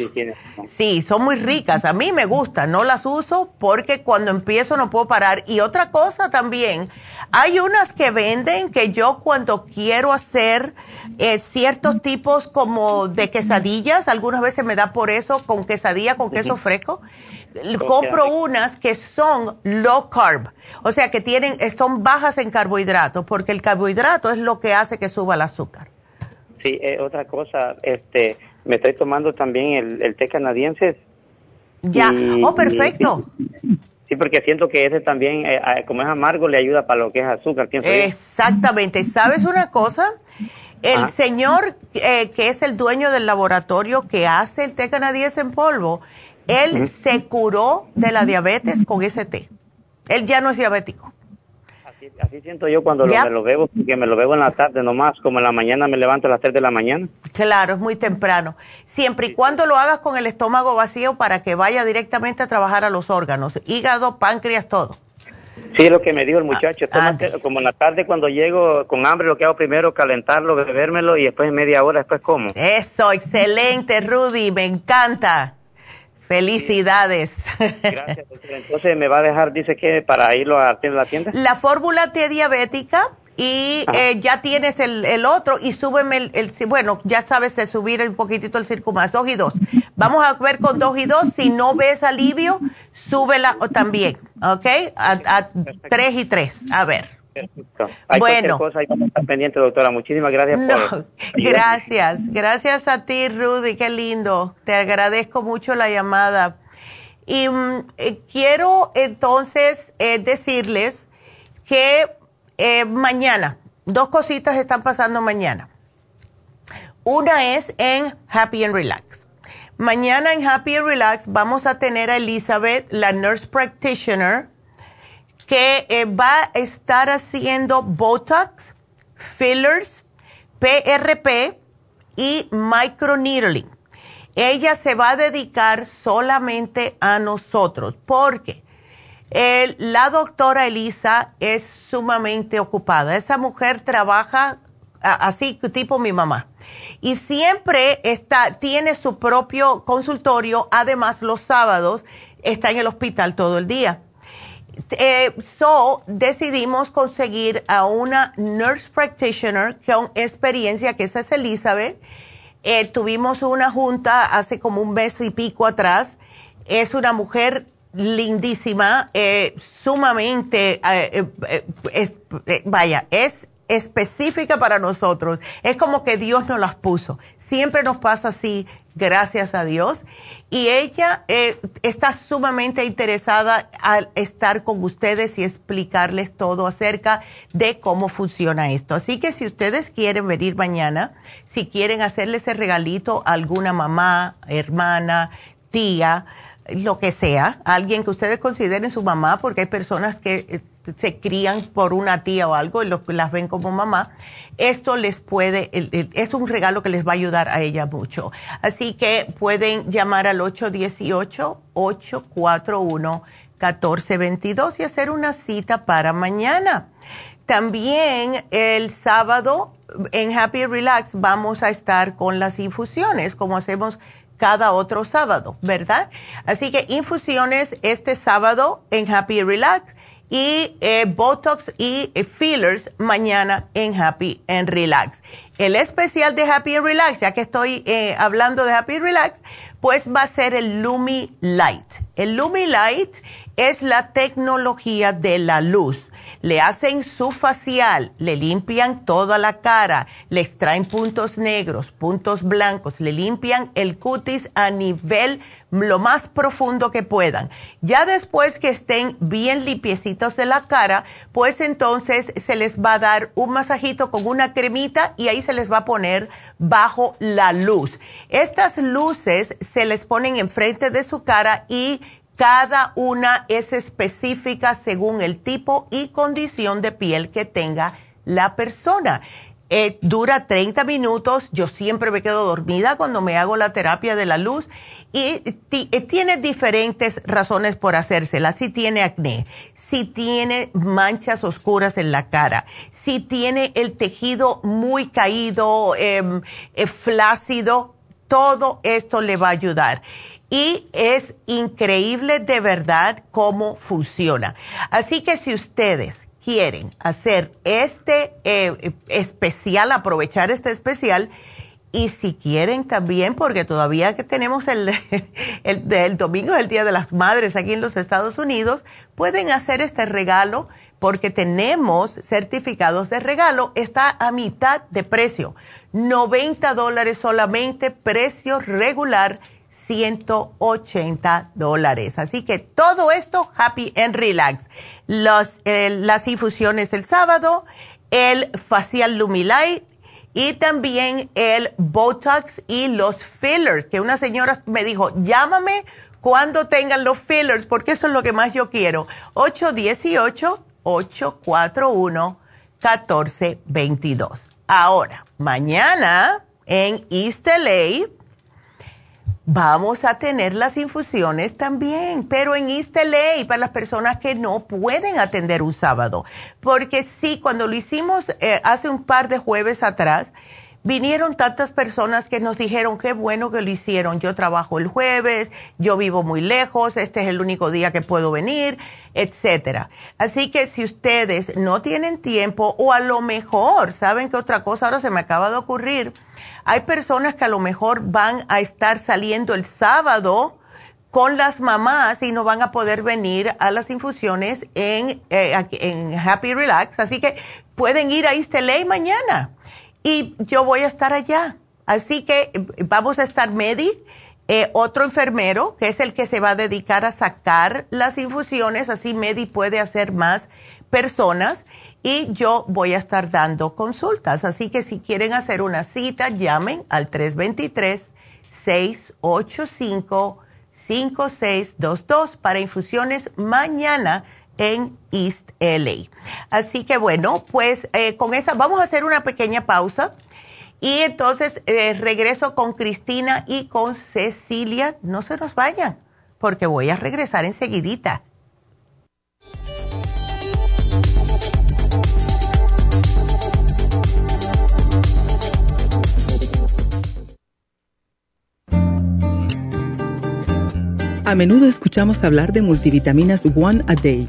Speaker 2: Sí, son muy ricas. A mí me gustan, no las uso porque cuando empiezo no puedo parar. Y otra cosa también, hay unas que venden que yo cuando quiero hacer eh, ciertos tipos como de quesadillas, algunas veces me da por eso con quesadilla con queso fresco. Compro unas que son low carb, o sea que tienen, son bajas en carbohidratos, porque el carbohidrato es lo que hace que suba el azúcar.
Speaker 8: Sí, eh, otra cosa, este, me estoy tomando también el, té canadiense.
Speaker 2: Ya, oh, perfecto.
Speaker 8: sí, porque siento que ese también, eh, como es amargo, le ayuda para lo que es azúcar.
Speaker 2: Exactamente. ¿Sabes una cosa? El señor eh, que es el dueño del laboratorio que hace el té canadiense en polvo, él se curó de la diabetes con ese té. Él ya no es diabético.
Speaker 8: Así, siento yo cuando me lo bebo, porque me lo bebo en la tarde nomás, como en la mañana me levanto a las 3 de la mañana.
Speaker 2: Claro, es muy temprano. Siempre y cuando lo hagas con el estómago vacío para que vaya directamente a trabajar a los órganos, hígado, páncreas, todo.
Speaker 8: Sí, lo que me dijo el muchacho. Ah, como en la tarde cuando llego con hambre, lo que hago primero, calentarlo, bebérmelo y después media hora, después como.
Speaker 2: Eso, excelente, Rudy, me encanta. Felicidades.
Speaker 8: Gracias, Entonces, ¿me va a dejar, dice que para irlo a la tienda?
Speaker 2: La fórmula T diabética y eh, ya tienes el, el, otro y súbeme el, el, bueno, ya sabes de subir un poquitito el más, dos y dos. Vamos a ver con dos y dos, si no ves alivio, súbela también, ¿ok? A, a tres y tres, a ver.
Speaker 8: Perfecto. bueno. Cosa, hay que estar pendiente, doctora. Muchísimas gracias por...
Speaker 2: Gracias. Gracias a ti, Rudy. Qué lindo. Te agradezco mucho la llamada. Y mm, eh, quiero entonces eh, decirles que eh, mañana, dos cositas están pasando mañana. Una es en Happy and Relax. Mañana en Happy and Relax vamos a tener a Elizabeth, la nurse practitioner, que eh, va a estar haciendo Botox, fillers, PRP y microneedling. Ella se va a dedicar solamente a nosotros porque la doctora Elisa es sumamente ocupada. Esa mujer trabaja así tipo mi mamá. Y siempre está, tiene su propio consultorio, además los sábados está en el hospital todo el día. Eh, so, decidimos conseguir a una nurse practitioner con experiencia, que esa es Elizabeth. Eh, tuvimos una junta hace como un mes y pico atrás. Es una mujer lindísima, eh, sumamente, vaya, es específica para nosotros. Es como que Dios nos las puso. Siempre nos pasa así, gracias a Dios. Y ella eh, está sumamente interesada al estar con ustedes y explicarles todo acerca de cómo funciona esto. Así que si ustedes quieren venir mañana, si quieren hacerle ese regalito a alguna mamá, hermana, tía, lo que sea, alguien que ustedes consideren su mamá, porque hay personas que eh, se crían por una tía o algo y las ven como mamá, esto les puede, es un regalo que les va a ayudar a ella mucho. Así que pueden llamar al 818-841-1422 y hacer una cita para mañana. También el sábado en Happy Relax vamos a estar con las infusiones, como hacemos cada otro sábado, ¿verdad? Así que infusiones este sábado en Happy Relax y eh, Botox y eh, fillers mañana en Happy and Relax. El especial de Happy and Relax, ya que estoy eh, hablando de Happy Relax, pues va a ser el Lumi Light. El Lumi Light es la tecnología de la luz le hacen su facial, le limpian toda la cara, le extraen puntos negros, puntos blancos, le limpian el cutis a nivel lo más profundo que puedan. Ya después que estén bien limpiecitos de la cara, pues entonces se les va a dar un masajito con una cremita y ahí se les va a poner bajo la luz. Estas luces se les ponen enfrente de su cara y cada una es específica según el tipo y condición de piel que tenga la persona. Eh, dura 30 minutos, yo siempre me quedo dormida cuando me hago la terapia de la luz y eh, tiene diferentes razones por hacérsela. Si tiene acné, si tiene manchas oscuras en la cara, si tiene el tejido muy caído, em, eh, flácido, todo esto le va a ayudar y es increíble de verdad cómo funciona. Así que si ustedes quieren hacer este eh, especial, aprovechar este especial, y si quieren también, porque todavía que tenemos el, el, el domingo, el Día de las Madres aquí en los Estados Unidos, pueden hacer este regalo porque tenemos certificados de regalo, está a mitad de precio. 90 dólares solamente, precio regular 180 dólares. Así que todo esto, happy and relax. Eh, las infusiones el sábado, el facial Lumilight y también el Botox y los fillers, que una señora me dijo, llámame cuando tengan los fillers, porque eso es lo que más yo quiero. 818-841-1422. Ahora, mañana en East LA, Vamos a tener las infusiones también, pero en LA para las personas que no pueden atender un sábado. Porque sí, cuando lo hicimos eh, hace un par de jueves atrás, vinieron tantas personas que nos dijeron qué bueno que lo hicieron. Yo trabajo el jueves, yo vivo muy lejos, este es el único día que puedo venir, etcétera. Así que si ustedes no tienen tiempo o a lo mejor, saben que otra cosa ahora se me acaba de ocurrir, hay personas que a lo mejor van a estar saliendo el sábado con las mamás y no van a poder venir a las infusiones en, eh, en Happy Relax. Así que pueden ir a LA mañana y yo voy a estar allá. Así que eh, vamos a estar Medi, eh, otro enfermero, que es el que se va a dedicar a sacar las infusiones, así Medi puede hacer más personas y yo voy a estar dando consultas. Así que si quieren hacer una cita, llamen al 323-685-5622 para infusiones mañana en East LA. Así que bueno, pues eh, con esa vamos a hacer una pequeña pausa y entonces eh, regreso con Cristina y con Cecilia. No se nos vayan porque voy a regresar enseguidita.
Speaker 9: A menudo escuchamos hablar de multivitaminas One a Day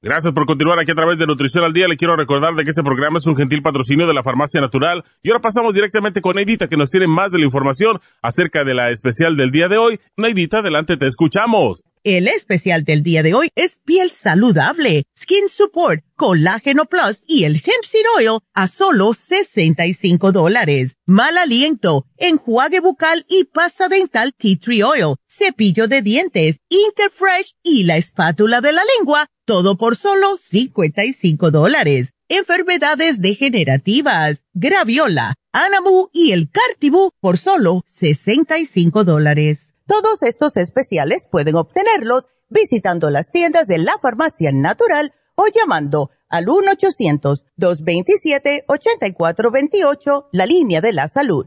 Speaker 10: Gracias por continuar aquí a través de Nutrición al Día. Le quiero recordar de que este programa es un gentil patrocinio de la Farmacia Natural. Y ahora pasamos directamente con Neidita, que nos tiene más de la información acerca de la especial del día de hoy. Neidita, adelante, te escuchamos.
Speaker 4: El especial del día de hoy es piel saludable, skin support, colágeno plus y el hemp seed oil a solo 65 dólares. Mal aliento, enjuague bucal y pasta dental tea tree oil, cepillo de dientes, interfresh y la espátula de la lengua todo por solo 55 dólares. Enfermedades degenerativas, graviola, anamu y el cartibú por solo 65 dólares. Todos estos especiales pueden obtenerlos visitando las tiendas de la farmacia natural o llamando al 1-800-227-8428, la línea de la salud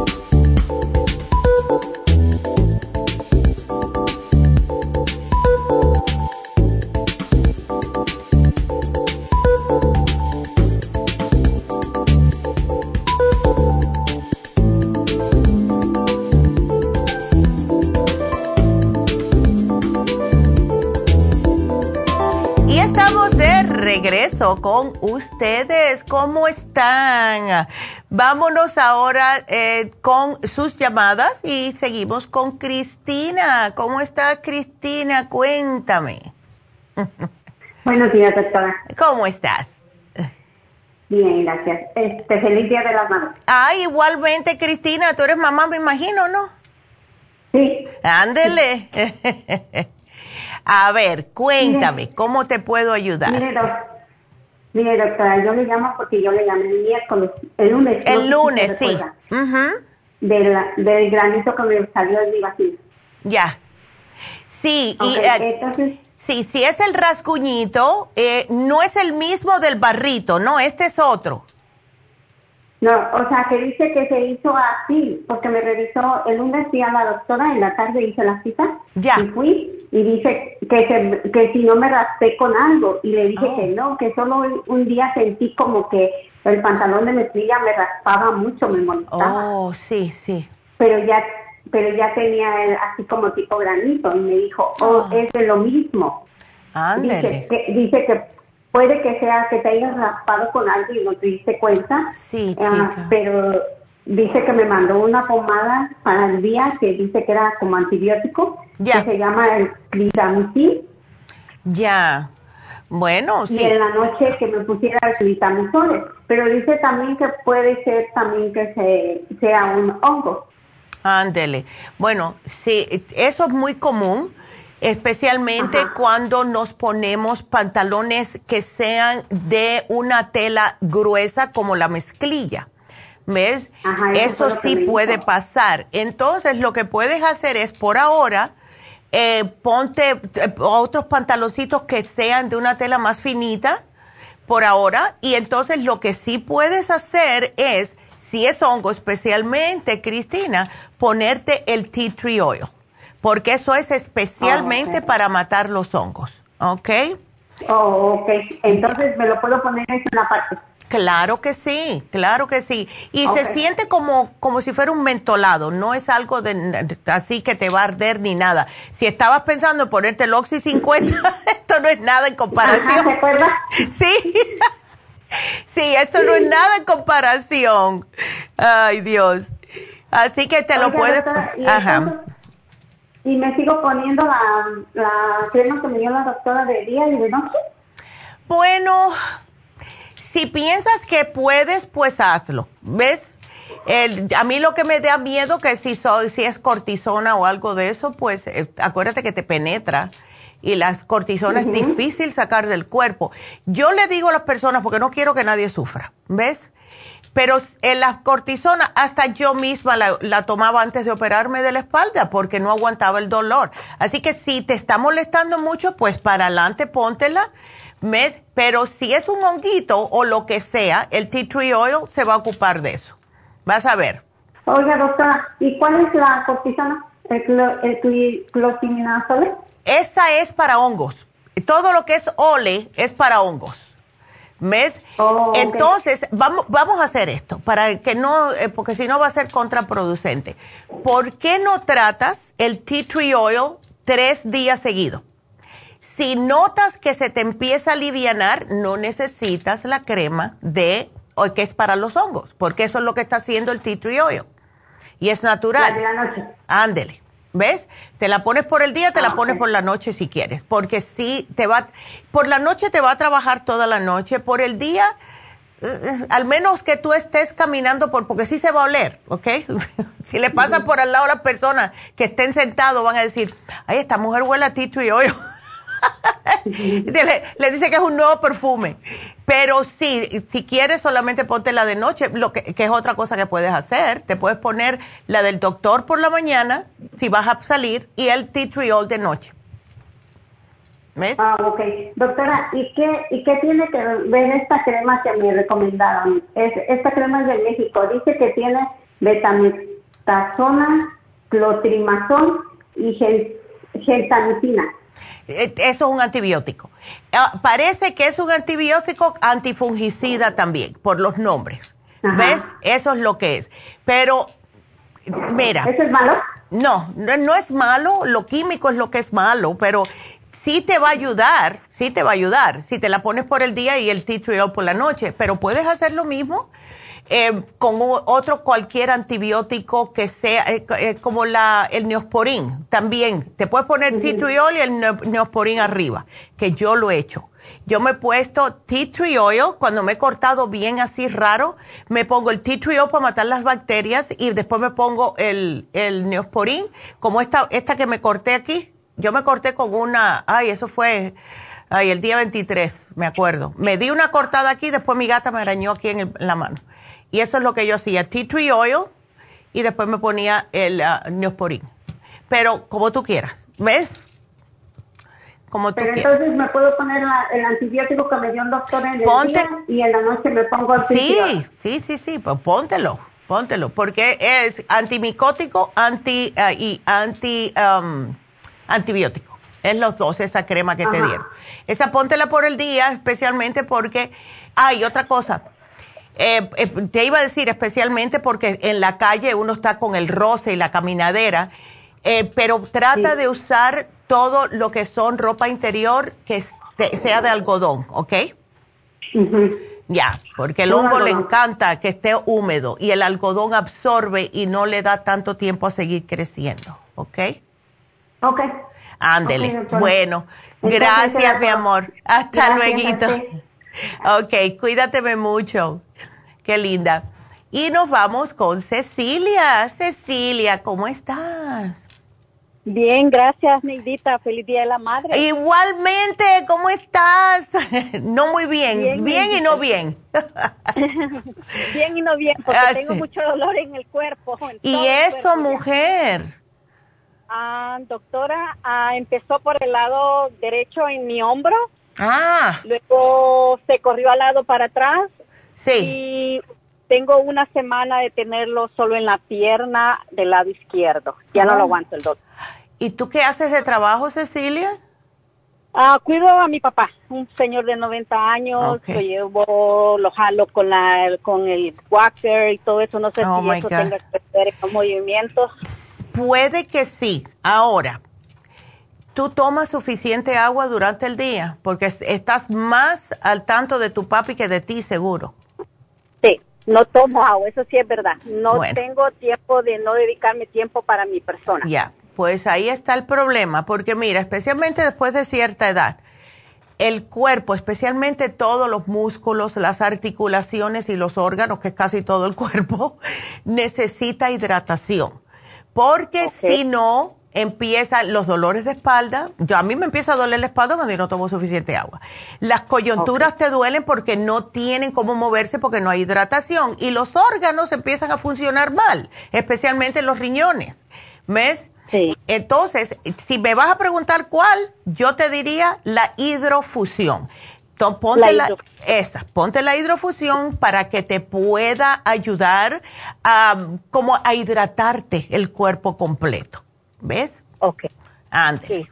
Speaker 2: Regreso con ustedes. ¿Cómo están? Vámonos ahora eh, con sus llamadas y seguimos con Cristina. ¿Cómo está Cristina? Cuéntame.
Speaker 11: Buenos días, doctora.
Speaker 2: ¿Cómo estás?
Speaker 11: Bien, gracias. Este, feliz Día de las Madres.
Speaker 2: Ah, igualmente, Cristina, tú eres mamá, me imagino, ¿no?
Speaker 11: Sí.
Speaker 2: Ándele. A ver, cuéntame, ¿cómo te puedo ayudar?
Speaker 11: Mire, doctora, yo le llamo porque yo le llamé el miércoles, el lunes.
Speaker 2: El lunes, sí.
Speaker 11: del, granito que me salió de mi vacío.
Speaker 2: Ya. Sí, y eh, entonces, sí, si es el rasguñito, eh, no es el mismo del barrito, no, este es otro.
Speaker 11: No, o sea, que dice que se hizo así, porque me revisó, el lunes fui a la doctora, en la tarde hice la cita,
Speaker 2: ya.
Speaker 11: y fui, y dice que, que si no me raspé con algo, y le dije que oh. no, que solo un día sentí como que el pantalón de mezclilla me raspaba mucho, me molestaba.
Speaker 2: Oh, sí, sí.
Speaker 11: Pero ya, pero ya tenía así como tipo granito, y me dijo, oh, oh. es de lo mismo. Dice que, dice que puede que sea que te hayas raspado con algo y no te diste cuenta.
Speaker 2: Sí, ah,
Speaker 11: pero dice que me mandó una pomada para el día que dice que era como antibiótico, que se llama el clitamicin.
Speaker 2: Ya. Bueno, sí.
Speaker 11: Y en la noche que me pusiera el clitamizol. Pero dice también que puede ser también que se, sea un hongo.
Speaker 2: Ándele. Bueno, sí, eso es muy común especialmente cuando nos ponemos pantalones que sean de una tela gruesa como la mezclilla. ¿Ves? eso, sí puede pasar. Entonces, lo que puedes hacer es, por ahora, eh, ponte eh, otros pantaloncitos que sean de una tela más finita, por ahora, y entonces lo que sí puedes hacer es, si es hongo especialmente, Cristina, ponerte el tea tree oil porque eso es especialmente ah, para matar los hongos, ¿ok?
Speaker 11: Oh, ok. Entonces, ¿me lo puedo poner en la parte?
Speaker 2: Claro que sí, claro que sí. Y se siente como, como si fuera un mentolado, no es algo de, así que te va a arder ni nada. Si estabas pensando en ponerte el Oxy 50, esto no es nada en comparación.
Speaker 11: Ajá,
Speaker 2: sí, sí, esto no es nada en comparación. Ay, Dios. Así que te lo puedes... Ajá.
Speaker 11: ¿Y me sigo poniendo la, la crema que me dio la doctora de día y de noche?
Speaker 2: Bueno, si piensas que puedes, pues hazlo. ¿Ves? a mí lo que me da miedo que si, soy, si es cortisona o algo de eso, pues eh, acuérdate que te penetra y las cortisonas es difícil sacar del cuerpo. Yo le digo a las personas, porque no quiero que nadie sufra, ¿ves? Pero en la cortisona, hasta yo misma la, la, tomaba antes de operarme de la espalda porque no aguantaba el dolor. Así que si te está molestando mucho, pues para adelante póntela. ¿ves? Pero si es un honguito o lo que sea, el tea tree oil se va a ocupar de eso. Vas a ver.
Speaker 11: Oiga, doctora, ¿y cuál es la cortisona? ¿El, el
Speaker 2: Esa es para hongos. Todo lo que es ole es para hongos. ¿Ves? Oh, Entonces, vamos, vamos a hacer esto, para que no, eh, porque si no va a ser contraproducente. ¿Por qué no tratas el tea tree oil tres días seguidos? Si notas que se te empieza a aliviar, no necesitas la crema de que es para los hongos, porque eso es lo que está haciendo el tea tree oil. Y es natural.
Speaker 11: La la noche.
Speaker 2: Ándele. ¿Ves? Te la pones por el día, te la ah, pones por la noche si quieres, porque si te va, por la noche te va a trabajar toda la noche, por el día, eh, al menos que tú estés caminando por, porque sí se va a oler, ¿ok? si le pasa por al lado a las personas que estén sentados, van a decir, ay, esta mujer huele a tea tree oil. le, dice que es un nuevo perfume. Pero sí, si quieres solamente ponte la de noche, lo que, es otra cosa que puedes hacer. Te puedes poner la del doctor por la mañana, si vas a salir, y el tea tree de noche.
Speaker 11: ¿Ves? Ah, ok. Doctora, ¿y qué, ¿y qué tiene que ver esta crema que me recomendaron? Es, esta crema es de México. Dice que tiene betamistazona, clotrimazón y.
Speaker 2: Eh, eso es un antibiótico. Ah, parece que es un antibiótico antifungicida también, por los nombres. ¿Ves? Eso es lo que es. Pero, mira.
Speaker 11: ¿Eso es malo?
Speaker 2: No, no, es malo, lo químico es lo que es malo, pero sí te va a ayudar, sí te va a ayudar si te la pones por el día y el tea tree por la noche, pero puedes hacer lo mismo eh, con otro cualquier antibiótico que sea, eh, eh, como la, el neosporin también. Te puedes poner tea tree oil y el neosporin arriba, que yo lo he hecho. Yo me he puesto tea tree oil cuando me he cortado bien así raro. Me pongo el tea tree oil para matar las bacterias y después me pongo el, el neosporin, como esta, esta que me corté aquí. Yo me corté con una, ay, eso fue, ay, el día 23, me acuerdo. Me di una cortada aquí, después mi gata me arañó aquí en la mano. Y eso es lo que yo hacía, tea tree oil y después me ponía el uh, neosporin. Pero como tú quieras, ¿ves?
Speaker 11: Como tú Pero entonces me puedo poner el antibiótico que me dio un doctor en el día y en la noche me pongo el
Speaker 2: Sí, sí, sí, sí, pues póntelo, póntelo, porque es antimicótico anti, uh, y anti, um, antibiótico. Es los dos, esa crema que te dieron. Esa póntela por el día, especialmente porque, hay otra cosa, eh, eh, te iba a decir especialmente porque en la calle uno está con el roce y la caminadera, eh, pero trata de usar todo lo que son ropa interior que sea de algodón, ¿ok? Ya, porque el hongo le encanta que esté húmedo y el algodón absorbe y no le da tanto tiempo a seguir creciendo, ¿ok?
Speaker 11: Ok.
Speaker 2: Ándele. bueno, gracias, mi amor. Hasta luego. Ok, cuídateme mucho. Qué linda. Y nos vamos con Cecilia. Cecilia, ¿cómo estás?
Speaker 12: Bien, gracias, Neidita. Feliz Día de la Madre.
Speaker 2: Igualmente, ¿cómo estás? No muy bien, bien, y no bien.
Speaker 12: bien y no bien, porque ah, tengo mucho dolor en el cuerpo.
Speaker 2: ¿Y eso, mujer?
Speaker 12: Ah, doctora, ah, empezó por el lado derecho en mi hombro.
Speaker 2: Ah.
Speaker 12: Luego se corrió al lado para atrás
Speaker 2: Sí.
Speaker 12: Y tengo una semana de tenerlo solo en la pierna del lado izquierdo. Ya no lo ah. aguanto el doctor.
Speaker 2: ¿Y tú qué haces de trabajo, Cecilia?
Speaker 12: Ah, cuido a mi papá, un señor de 90 años, lo llevo, lo jalo con la con el walker y todo eso, no sé oh si eso tenga que ver con movimientos.
Speaker 2: Puede que sí. Ahora, ¿Tú tomas suficiente agua durante el día? Porque estás más al tanto de tu papi que de ti, seguro.
Speaker 12: No tomo agua, eso sí es verdad. No tengo tiempo de no dedicarme tiempo para mi persona.
Speaker 2: Ya, pues ahí está el problema, porque mira, especialmente después de cierta edad, el cuerpo, especialmente todos los músculos, las articulaciones y los órganos, que es casi todo el cuerpo, necesita hidratación. Porque si no, empiezan los dolores de espalda. Yo, a mí me empieza a doler la espalda cuando yo no tomo suficiente agua. Las coyunturas te duelen porque no tienen cómo moverse porque no hay hidratación. Y los órganos empiezan a funcionar mal, especialmente los riñones. ¿Ves? Sí. Entonces, si me vas a preguntar cuál, yo te diría la hidrofusión. ponte la, esa, ponte la hidrofusión para que te pueda ayudar a, como a hidratarte el cuerpo completo. ¿Ves?
Speaker 12: Ok.
Speaker 2: Antes.
Speaker 12: Sí.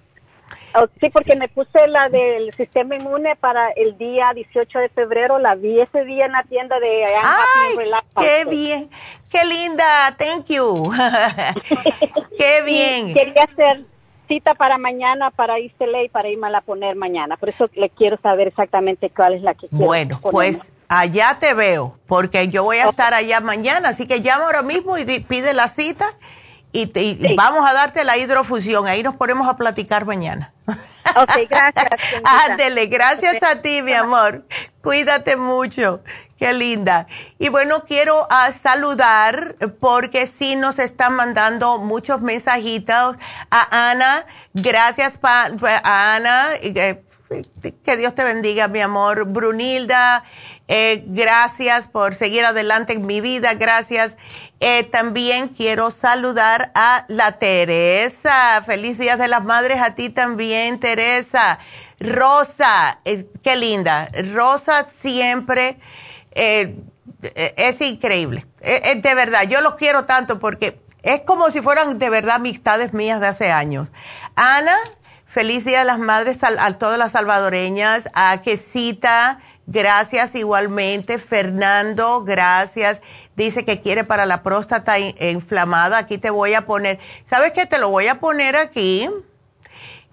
Speaker 12: Oh, sí, porque me puse la del sistema inmune para el día 18 de febrero. La vi ese día en la tienda de
Speaker 2: ¡Ay, qué bien! ¡Qué linda! Thank you. ¡Qué bien!
Speaker 12: quería hacer cita para mañana para irse y para irme a la poner mañana. Por eso le quiero saber exactamente cuál es la que quiero
Speaker 2: Bueno, pues allá te veo, porque yo voy a estar allá mañana. Así que llama ahora mismo y pide la cita y, vamos a darte la hidrofusión. Ahí nos ponemos a platicar mañana.
Speaker 12: Ok, gracias.
Speaker 2: Ándele, gracias a ti, mi amor. Cuídate mucho. Qué linda. Y bueno, quiero uh, saludar porque sí nos están mandando muchos mensajitos a Ana. Gracias pa, a Ana. que Dios te bendiga, mi amor. Brunilda. Eh, gracias por seguir adelante en mi vida, gracias. Eh, también quiero saludar a la Teresa. Feliz Día de las Madres a ti también, Teresa. Rosa, eh, qué linda. Rosa siempre es increíble. de verdad, yo los quiero tanto porque es como si fueran de verdad amistades mías de hace años. Ana, feliz Día de las Madres a, a todas las salvadoreñas, a Quesita Gracias igualmente. Fernando, gracias. Dice que quiere para la próstata inflamada. Aquí te voy a poner. ¿Sabes qué? Te lo voy a poner aquí.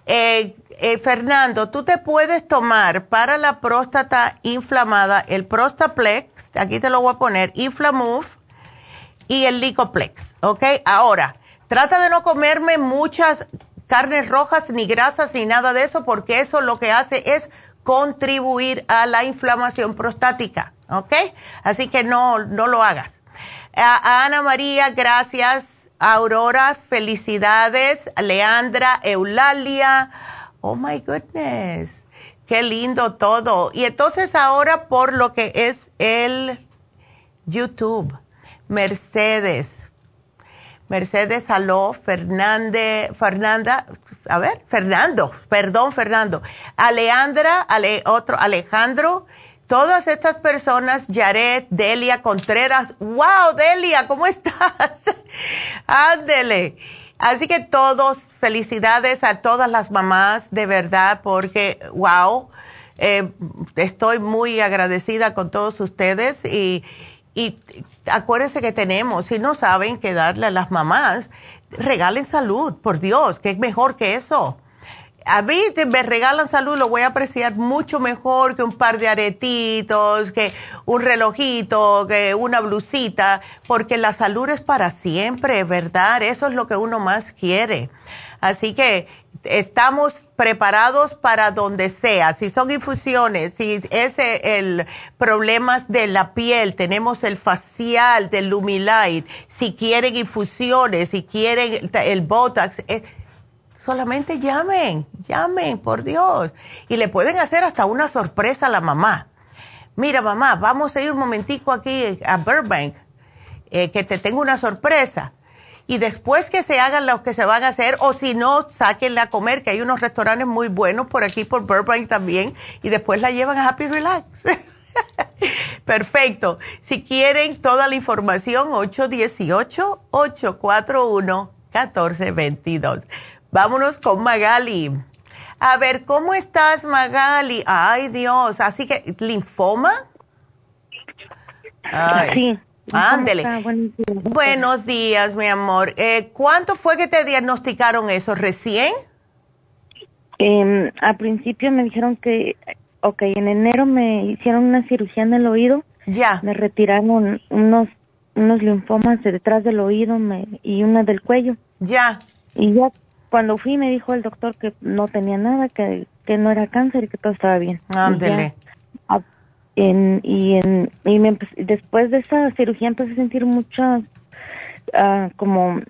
Speaker 2: Eh, eh, Fernando, tú te puedes tomar para la próstata inflamada el Prostaplex, aquí te lo voy a poner, Inflamove y el Licoplex, ¿ok? Ahora, trata de no comerme muchas carnes rojas, ni grasas, ni nada de eso, porque eso lo que hace es contribuir a la inflamación prostática, ¿ok? Así que no, no lo hagas. Ana María, gracias. Aurora, felicidades. Leandra, Eulalia. Oh my goodness. Qué lindo todo. Y entonces ahora por lo que es el YouTube. Mercedes. Mercedes Aló, Fernández, Fernanda, a ver, Fernando, perdón, Fernando, Aleandra, Ale, otro, Alejandro, todas estas personas, Yaret, Delia Contreras, wow, Delia, ¿cómo estás? Ándele. Así que todos, felicidades a todas las mamás, de verdad, porque, wow, eh, estoy muy agradecida con todos ustedes y, y acuérdense que tenemos, si no saben qué darle a las mamás, regalen salud, por Dios, que es mejor que eso. A mí me regalan salud, lo voy a apreciar mucho mejor que un par de aretitos, que un relojito, que una blusita, porque la salud es para siempre, ¿verdad? Eso es lo que uno más quiere. Así que estamos preparados para donde sea. Si son infusiones, si es el problemas de la piel, tenemos el facial del Lumilight. Si quieren infusiones, si quieren el Botox, eh, solamente llamen, llamen, por Dios. Y le pueden hacer hasta una sorpresa a la mamá. Mira, mamá, vamos a ir un momentico aquí a Burbank, eh, que te tengo una sorpresa y después que se hagan lo que se van a hacer, o si no, sáquenla a comer, que hay unos restaurantes muy buenos por aquí, por Burbank también, y después la llevan a Happy Relax. Perfecto. Si quieren toda la información, 818-841-1422. Vámonos con Magali. A ver, ¿cómo estás, Magali? Ay, Dios. Así que, ¿linfoma?
Speaker 13: Sí.
Speaker 2: Ándele. Buenos días. mi amor. Eh, ¿Cuánto fue que te diagnosticaron eso? ¿Recién?
Speaker 13: Eh, al principio me dijeron que, ok, en enero me hicieron una cirugía en el oído.
Speaker 2: Ya.
Speaker 13: Me retiraron unos unos linfomas de detrás del oído me, y una del cuello.
Speaker 2: Ya.
Speaker 13: Y ya cuando fui me dijo el doctor que no tenía nada, que, que no era cáncer y que todo estaba bien.
Speaker 2: Ándele.
Speaker 13: En, y en, y me después de esa cirugía empecé a sentir muchas, uh, como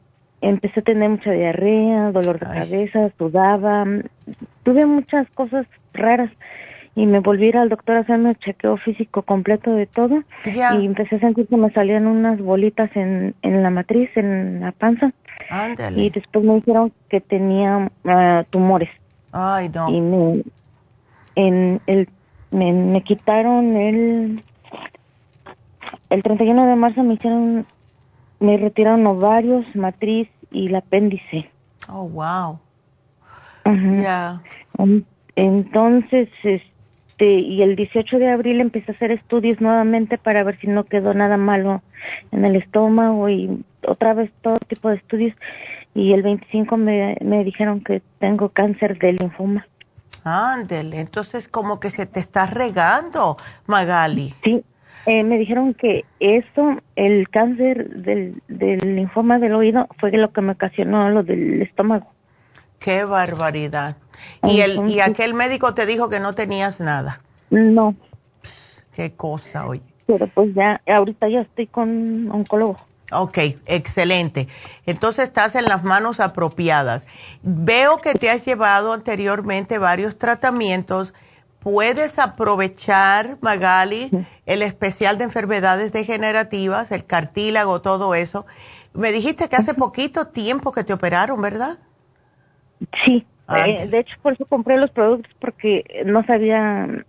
Speaker 13: empecé a tener mucha diarrea, dolor de cabeza, sudaba, tuve muchas cosas raras y me volví a ir al doctor a hacerme el chequeo físico completo de todo y empecé a sentir que me salían unas bolitas en, en la matriz, en la panza. Y después me dijeron que tenía ah, tumores.
Speaker 2: Ay, no.
Speaker 13: Y me, en el, me, quitaron el, el 31 de marzo me hicieron, me retiraron ovarios, matriz y el apéndice.
Speaker 2: Oh, wow.
Speaker 13: Ya. Entonces, este, este, y el 18 de abril empecé a hacer estudios nuevamente para ver si no quedó nada malo en el estómago y otra vez todo tipo de estudios y el 25 me, me dijeron que tengo cáncer de linfoma.
Speaker 2: Ándele, entonces como que se te está regando, Magali.
Speaker 13: Sí, eh, me dijeron que eso, el cáncer del, del linfoma del oído, fue lo que me ocasionó lo del estómago.
Speaker 2: Qué barbaridad. ¿Y, el, ¿Y aquel médico te dijo que no tenías nada?
Speaker 13: No.
Speaker 2: Qué cosa, oye.
Speaker 13: Pero pues ya, ahorita ya estoy con oncólogo.
Speaker 2: Ok, excelente. Entonces estás en las manos apropiadas. Veo que te has llevado anteriormente varios tratamientos. Puedes aprovechar, Magali, el especial de enfermedades degenerativas, el cartílago, todo eso. Me dijiste que hace poquito tiempo que te operaron, ¿verdad?
Speaker 13: Sí. Eh, de hecho, por eso compré los productos porque no sabía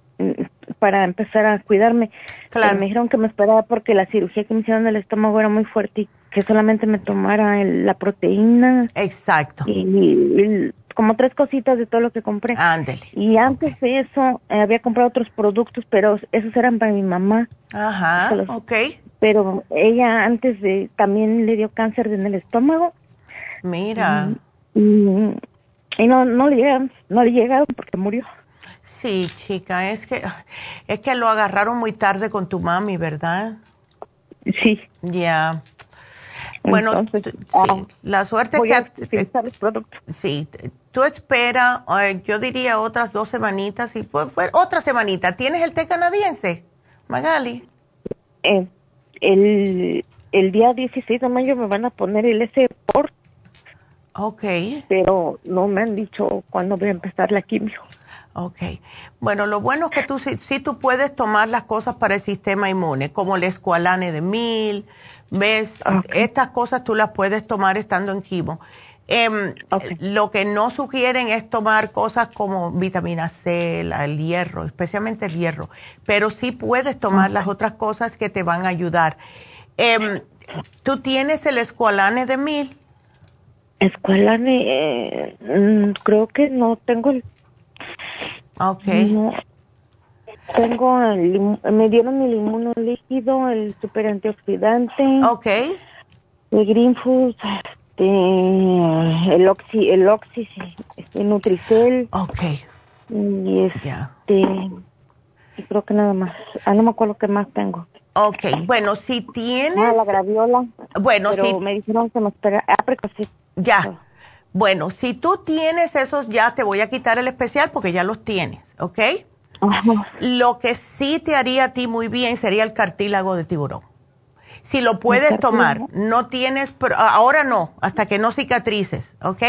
Speaker 13: para empezar a cuidarme. Claro. me dijeron que me esperaba porque la cirugía que me hicieron del estómago era muy fuerte y que solamente me tomara la proteína.
Speaker 2: Exacto.
Speaker 13: Y, como tres cositas de todo lo que compré.
Speaker 2: Ándele.
Speaker 13: Y antes de eso eh, había comprado otros productos, pero esos eran para mi mamá.
Speaker 2: Ajá, ok.
Speaker 13: Pero ella antes de también le dio cáncer en el estómago.
Speaker 2: Mira.
Speaker 13: y y no, no le llegaron, no le llegaron porque murió.
Speaker 2: Sí, chica, es que, es que lo agarraron muy tarde con tu mami, ¿verdad?
Speaker 13: Sí.
Speaker 2: Ya. Bueno, ah, la suerte
Speaker 13: que...
Speaker 2: Sí, tú espera, yo diría otras dos semanitas y pues, otra semanita. ¿Tienes el té canadiense, Magali?
Speaker 13: Eh, el, el día 16 de mayo me van a poner el S por
Speaker 2: Ok.
Speaker 13: Pero no me han dicho cuándo voy a empezar la quimio.
Speaker 2: Ok. Bueno, lo bueno es que tú sí, tú puedes tomar las cosas para el sistema inmune, como el escualane de mil, ¿ves? Estas cosas tú las puedes tomar estando en quimo. Em, lo que no sugieren es tomar cosas como vitamina C, el hierro, especialmente el hierro, pero sí puedes tomar las otras cosas que te van a ayudar. Em, ¿Tú tienes el escualane de mil?
Speaker 13: Escuela, eh, mm, creo que no tengo el...
Speaker 2: Ok.
Speaker 13: tengo el, me dieron el inmunolíquido, el super antioxidante.
Speaker 2: Ok.
Speaker 13: El Green Food, este, el Oxy, el Oxy, este, Nutricel.
Speaker 2: Ok.
Speaker 13: Y este, y creo que nada más. Ah, no me acuerdo qué más tengo.
Speaker 2: Ok, bueno, si tienes...
Speaker 13: Ah, la graviola.
Speaker 2: Bueno,
Speaker 13: pero me dijeron que me espera... Ah, sí.
Speaker 2: Ya. Bueno, si tú tienes esos ya, te voy a quitar el especial porque ya los tienes, ¿ok? Lo que sí te haría a ti muy bien sería el cartílago de tiburón. Si lo puedes tomar, no tienes, ahora no, hasta que no cicatrices, ¿ok?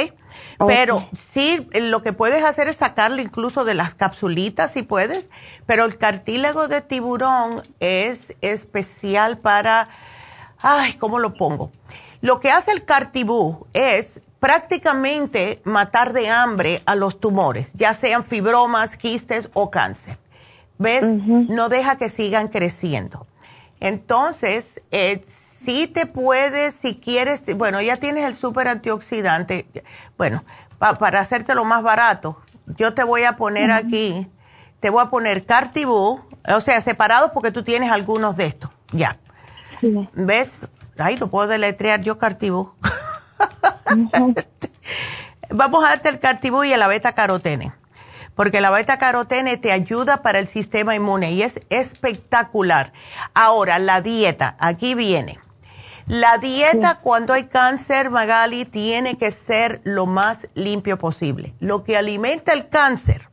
Speaker 2: Pero sí, lo que puedes hacer es sacarlo incluso de las capsulitas si puedes, pero el cartílago de tiburón es especial para, ay, ¿cómo lo pongo? Lo que hace el cartibú es prácticamente matar de hambre a los tumores, ya sean fibromas, quistes o cáncer. ¿Ves? No deja que sigan creciendo. Entonces, eh, si te puedes, si quieres, bueno, ya tienes el super antioxidante. Bueno, para hacértelo más barato, yo te voy a poner aquí, te voy a poner Cartibú, o sea, separados porque tú tienes algunos de estos. Ya. ¿Ves? Ay, lo puedo deletrear yo Cartibú. Vamos a darte el Cartibú y la beta carotene, porque la beta carotene te ayuda para el sistema inmune y es espectacular. Ahora, la dieta, aquí viene. La dieta cuando hay cáncer, Magali, tiene que ser lo más limpio posible. Lo que alimenta el cáncer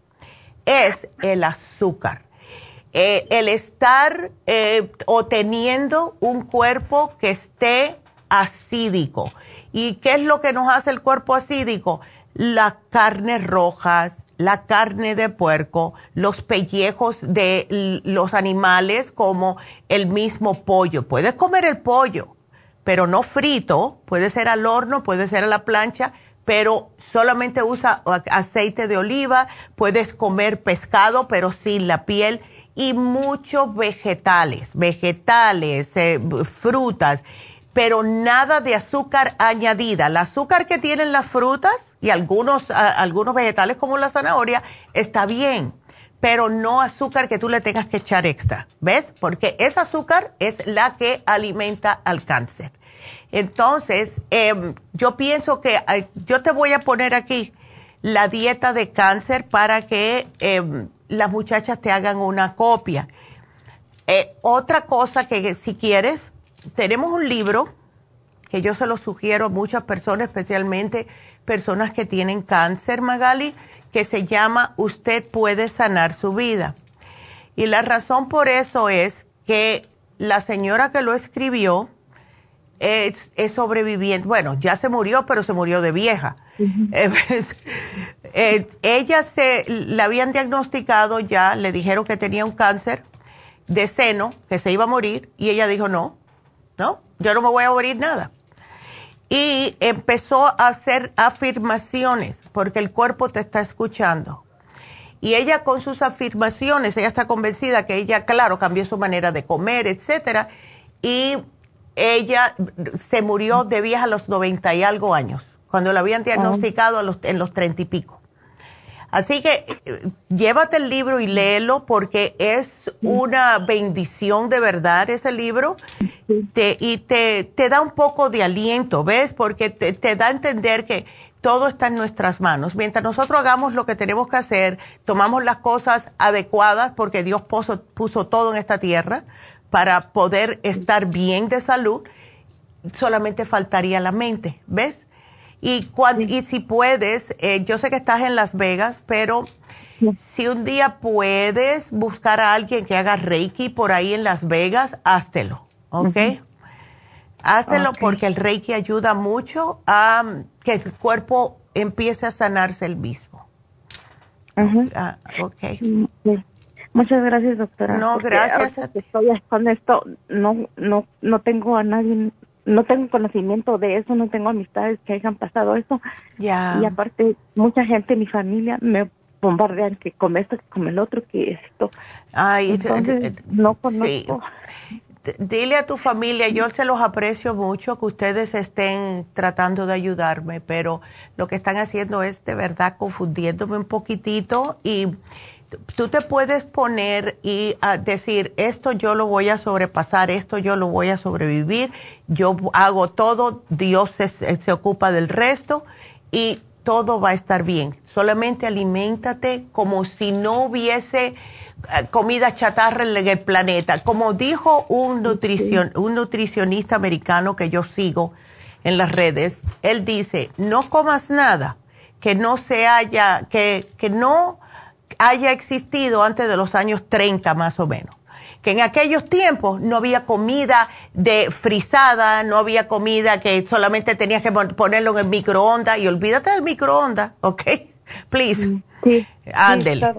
Speaker 2: es el azúcar. Eh, el estar eh, o teniendo un cuerpo que esté acídico. ¿Y qué es lo que nos hace el cuerpo acídico? Las carnes rojas, la carne de puerco, los pellejos de los animales como el mismo pollo. Puedes comer el pollo, pero no frito, puede ser al horno, puede ser a la plancha, pero solamente usa aceite de oliva, puedes comer pescado, pero sin la piel, y muchos vegetales, vegetales, eh, frutas pero nada de azúcar añadida. El azúcar que tienen las frutas y algunos, algunos vegetales como la zanahoria está bien, pero no azúcar que tú le tengas que echar extra, ¿ves? Porque ese azúcar es la que alimenta al cáncer. Entonces, em, yo pienso que yo te voy a poner aquí la dieta de cáncer para que em, las muchachas te hagan una copia. Eh, otra cosa que si quieres, tenemos un libro que yo se lo sugiero a muchas personas, especialmente personas que tienen cáncer, Magali, que se llama Usted puede sanar su vida. Y la razón por eso es que la señora que lo escribió es, sobreviviente. Bueno, ya se murió, pero se murió de vieja. Eh, pues, eh, ella se la habían diagnosticado ya, le dijeron que tenía un cáncer de seno, que se iba a morir, y ella dijo, no, no, yo no me voy a morir nada. Y empezó a hacer afirmaciones, porque el cuerpo te está escuchando. Y ella con sus afirmaciones, ella está convencida que ella, claro, cambió su manera de comer, etcétera, y ella se murió de vieja a los 90 y algo años, cuando la habían diagnosticado en los treinta y pico. Así que eh, llévate el libro y léelo porque es una bendición de verdad ese libro y te, te, da un poco de aliento, ¿ves? Porque te, te, da a entender que todo está en nuestras manos. Mientras nosotros hagamos lo que tenemos que hacer, tomamos las cosas adecuadas porque Dios puso, puso todo en esta tierra para poder estar bien de salud, solamente faltaría la mente, ¿ves? Y, y si puedes, eh, yo sé que estás en Las Vegas, pero si un día puedes buscar a alguien que haga Reiki por ahí en Las Vegas, háztelo, ¿ok? Háztelo porque el Reiki ayuda mucho a um, que el cuerpo empiece a sanarse el mismo.
Speaker 13: Ah, Muchas gracias, doctora.
Speaker 2: No, gracias.
Speaker 13: estoy con esto, no, no, no tengo a nadie no tengo conocimiento de eso, no tengo amistades que hayan pasado eso.
Speaker 2: Ya.
Speaker 13: Y aparte, mucha gente en mi familia me bombardean que come esto, que come el otro, que esto.
Speaker 2: Ay,
Speaker 13: Entonces, no conozco.
Speaker 2: Dile a tu familia, yo se los aprecio mucho que ustedes estén tratando de ayudarme, pero lo que están haciendo es de verdad confundiéndome un poquitito y tú te puedes poner y ah, decir, esto yo lo voy a sobrepasar, esto yo lo voy a sobrevivir, yo hago todo, Dios se, ocupa del resto y todo va a estar bien. Solamente aliméntate como si no hubiese ah, comida chatarra en el planeta. Como dijo un, nutricion, un nutricionista americano que yo sigo en las redes, él dice, no comas nada que no se haya, que, que no haya existido antes de los años 30 más o menos. Que en aquellos tiempos no había comida de frisada, no había comida que solamente tenías que ponerlo en el microondas y olvídate del microondas, ¿ok? Please. Mm,
Speaker 13: sí. Ándele.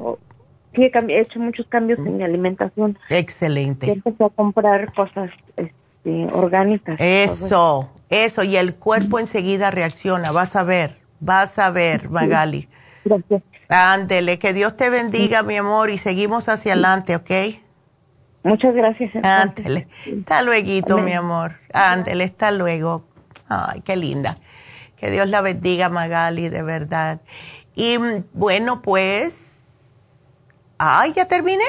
Speaker 13: Sí, he hecho muchos cambios en mi alimentación.
Speaker 2: Excelente.
Speaker 13: empecé a comprar cosas este, orgánicas.
Speaker 2: Eso, eso. Y el cuerpo enseguida reacciona. Vas a ver, vas a ver, Magali.
Speaker 13: Gracias.
Speaker 2: Ándele, que Dios te bendiga, mi amor, y seguimos hacia adelante, ¿ok?
Speaker 13: Muchas gracias.
Speaker 2: Ándele. Hasta luego, mi amor. Ándele, hasta luego. Ay, qué linda. Que Dios la bendiga, Magali, de verdad. Y mm, bueno, pues. Ay, ya terminé.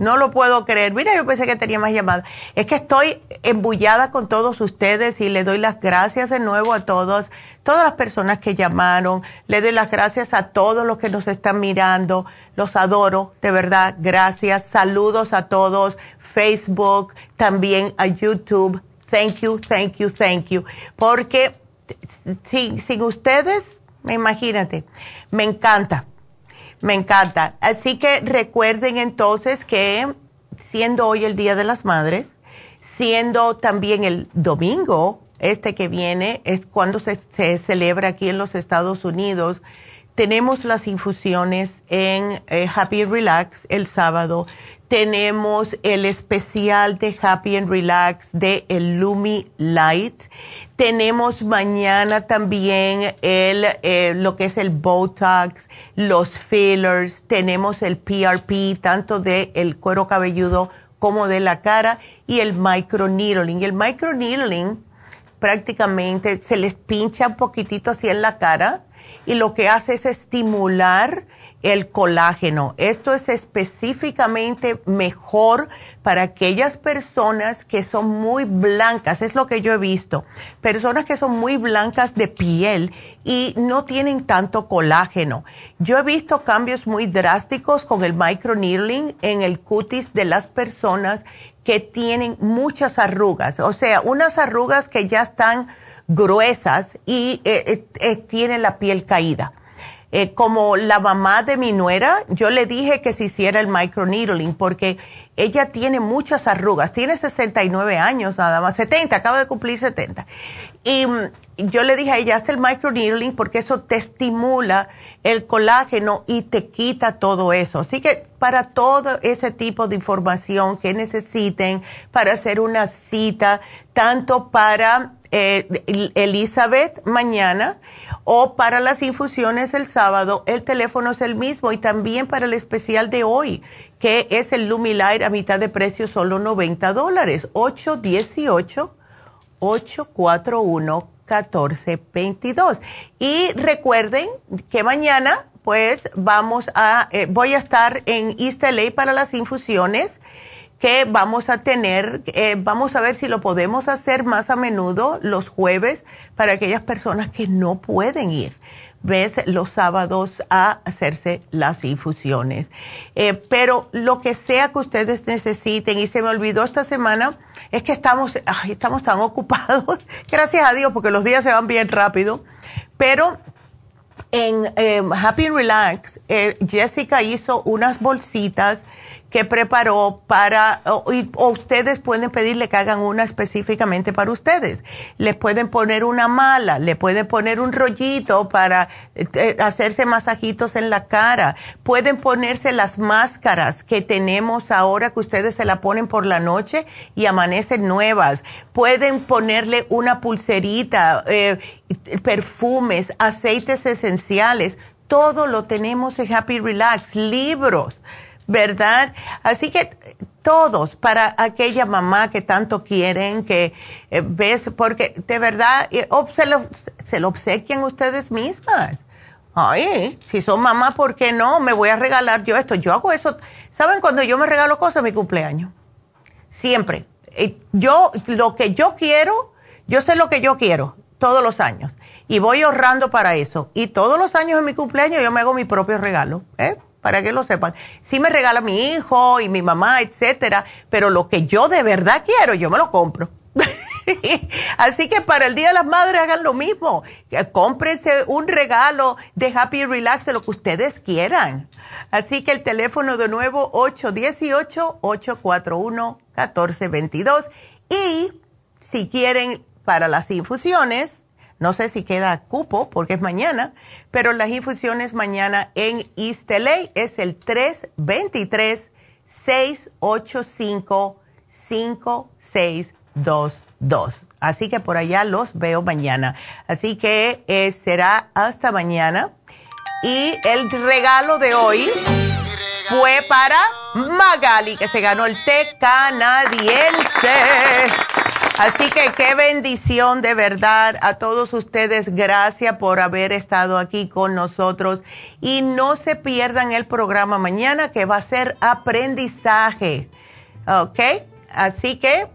Speaker 2: No lo puedo creer. Mira, yo pensé que tenía más llamadas. Es que estoy embullada con todos ustedes y le doy las gracias de nuevo a todos, todas las personas que llamaron. Le doy las gracias a todos los que nos están mirando. Los adoro, de verdad. Gracias. Saludos a todos. Facebook, también a YouTube. thank you, thank you, thank you. Porque sin, sin ustedes, imagínate, me encanta, me encanta. Así que recuerden entonces que siendo hoy el Día de las Madres, siendo también el domingo, este que viene, es cuando se, celebra aquí en los Estados Unidos, tenemos las infusiones en eh, Happy Relax el sábado tenemos el especial de Happy and Relax de el Lumi Light. Tenemos mañana también el, eh, lo que es el Botox, los fillers, tenemos el PRP, tanto de el cuero cabelludo como de la cara, y el microneedling. El microneedling prácticamente se les pincha un poquitito así en la cara y lo que hace es estimular el colágeno. Esto es específicamente mejor para aquellas personas que son muy blancas, es lo que yo he visto, personas que son muy blancas de piel y no tienen tanto colágeno. Yo he visto cambios muy drásticos con el microneedling en el cutis de las personas que tienen muchas arrugas, o sea, unas arrugas que ya están gruesas y eh, eh, eh, tienen la piel caída eh, como la mamá de mi nuera, yo le dije que se hiciera el microneedling porque ella tiene muchas arrugas, tiene 69 años nada más, 70, acaba de cumplir 70. Y mm, yo le dije a ella, haz el microneedling porque eso te estimula el colágeno y te quita todo eso. Así que para todo ese tipo de información que necesiten para hacer una cita, tanto para eh, Elizabeth mañana, o para las infusiones el sábado, el teléfono es el mismo. Y también para el especial de hoy, que es el Lumilight a mitad de precio, solo 90 dólares, 818-841-1422. Y recuerden que mañana, pues vamos a, eh, voy a estar en East LA para las infusiones que vamos a tener, eh, vamos a ver si lo podemos hacer más a menudo los jueves para aquellas personas que no pueden ir ves los sábados a hacerse las infusiones. Eh, pero lo que sea que ustedes necesiten, y se me olvidó esta semana, es que estamos, estamos tan ocupados, gracias a Dios, porque los días se van bien rápido, pero en eh, Happy Relax, Jessica hizo unas bolsitas que preparó para, o, ustedes pueden pedirle que hagan una específicamente para ustedes. Les pueden poner una mala, le pueden poner un rollito para eh, hacerse masajitos en la cara. Pueden ponerse las máscaras que tenemos ahora que ustedes se la ponen por la noche y amanecen nuevas. Pueden ponerle una pulserita, eh, perfumes, aceites esenciales. Todo lo tenemos en Happy Relax, libros ¿verdad? Así que todos, para aquella mamá que tanto quieren, que eh, ves, porque de verdad, eh, se, lo, se lo obsequian ustedes mismas. Ay, si son mamá, ¿por qué no? Me voy a regalar yo esto. Yo hago eso. ¿Saben cuando yo me regalo cosas? Mi cumpleaños. Siempre. Eh, yo, lo que yo quiero, yo sé lo que yo quiero todos los años. Y voy ahorrando para eso. Y todos los años en mi cumpleaños yo me hago mi propio regalo. ¿eh? Para que lo sepan. Sí me regala mi hijo y mi mamá, etcétera, pero lo que yo de verdad quiero, yo me lo compro. Así que para el Día de las Madres hagan lo mismo. Cómprense un regalo de Happy Relax lo que ustedes quieran. Así que el teléfono de nuevo 818-841-1422. Y si quieren para las infusiones, no sé si queda cupo porque es mañana, pero las infusiones mañana en East es el 323-685-5622. Así que por allá los veo mañana. Así que eh, será hasta mañana. Y el regalo de hoy fue para Magali, que se ganó el té canadiense. Así que qué bendición de verdad a todos ustedes. Gracias por haber estado aquí con nosotros. Y no se pierdan el programa mañana que va a ser aprendizaje. ¿Ok? Así que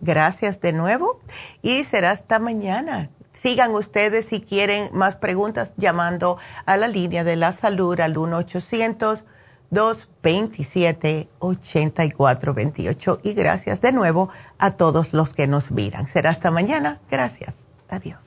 Speaker 2: gracias de nuevo y será hasta mañana. Sigan ustedes si quieren más preguntas llamando a la línea de la salud al 1 800
Speaker 14: 227-8428. Y gracias de nuevo a todos los que nos miran. Será hasta mañana. Gracias. Adiós.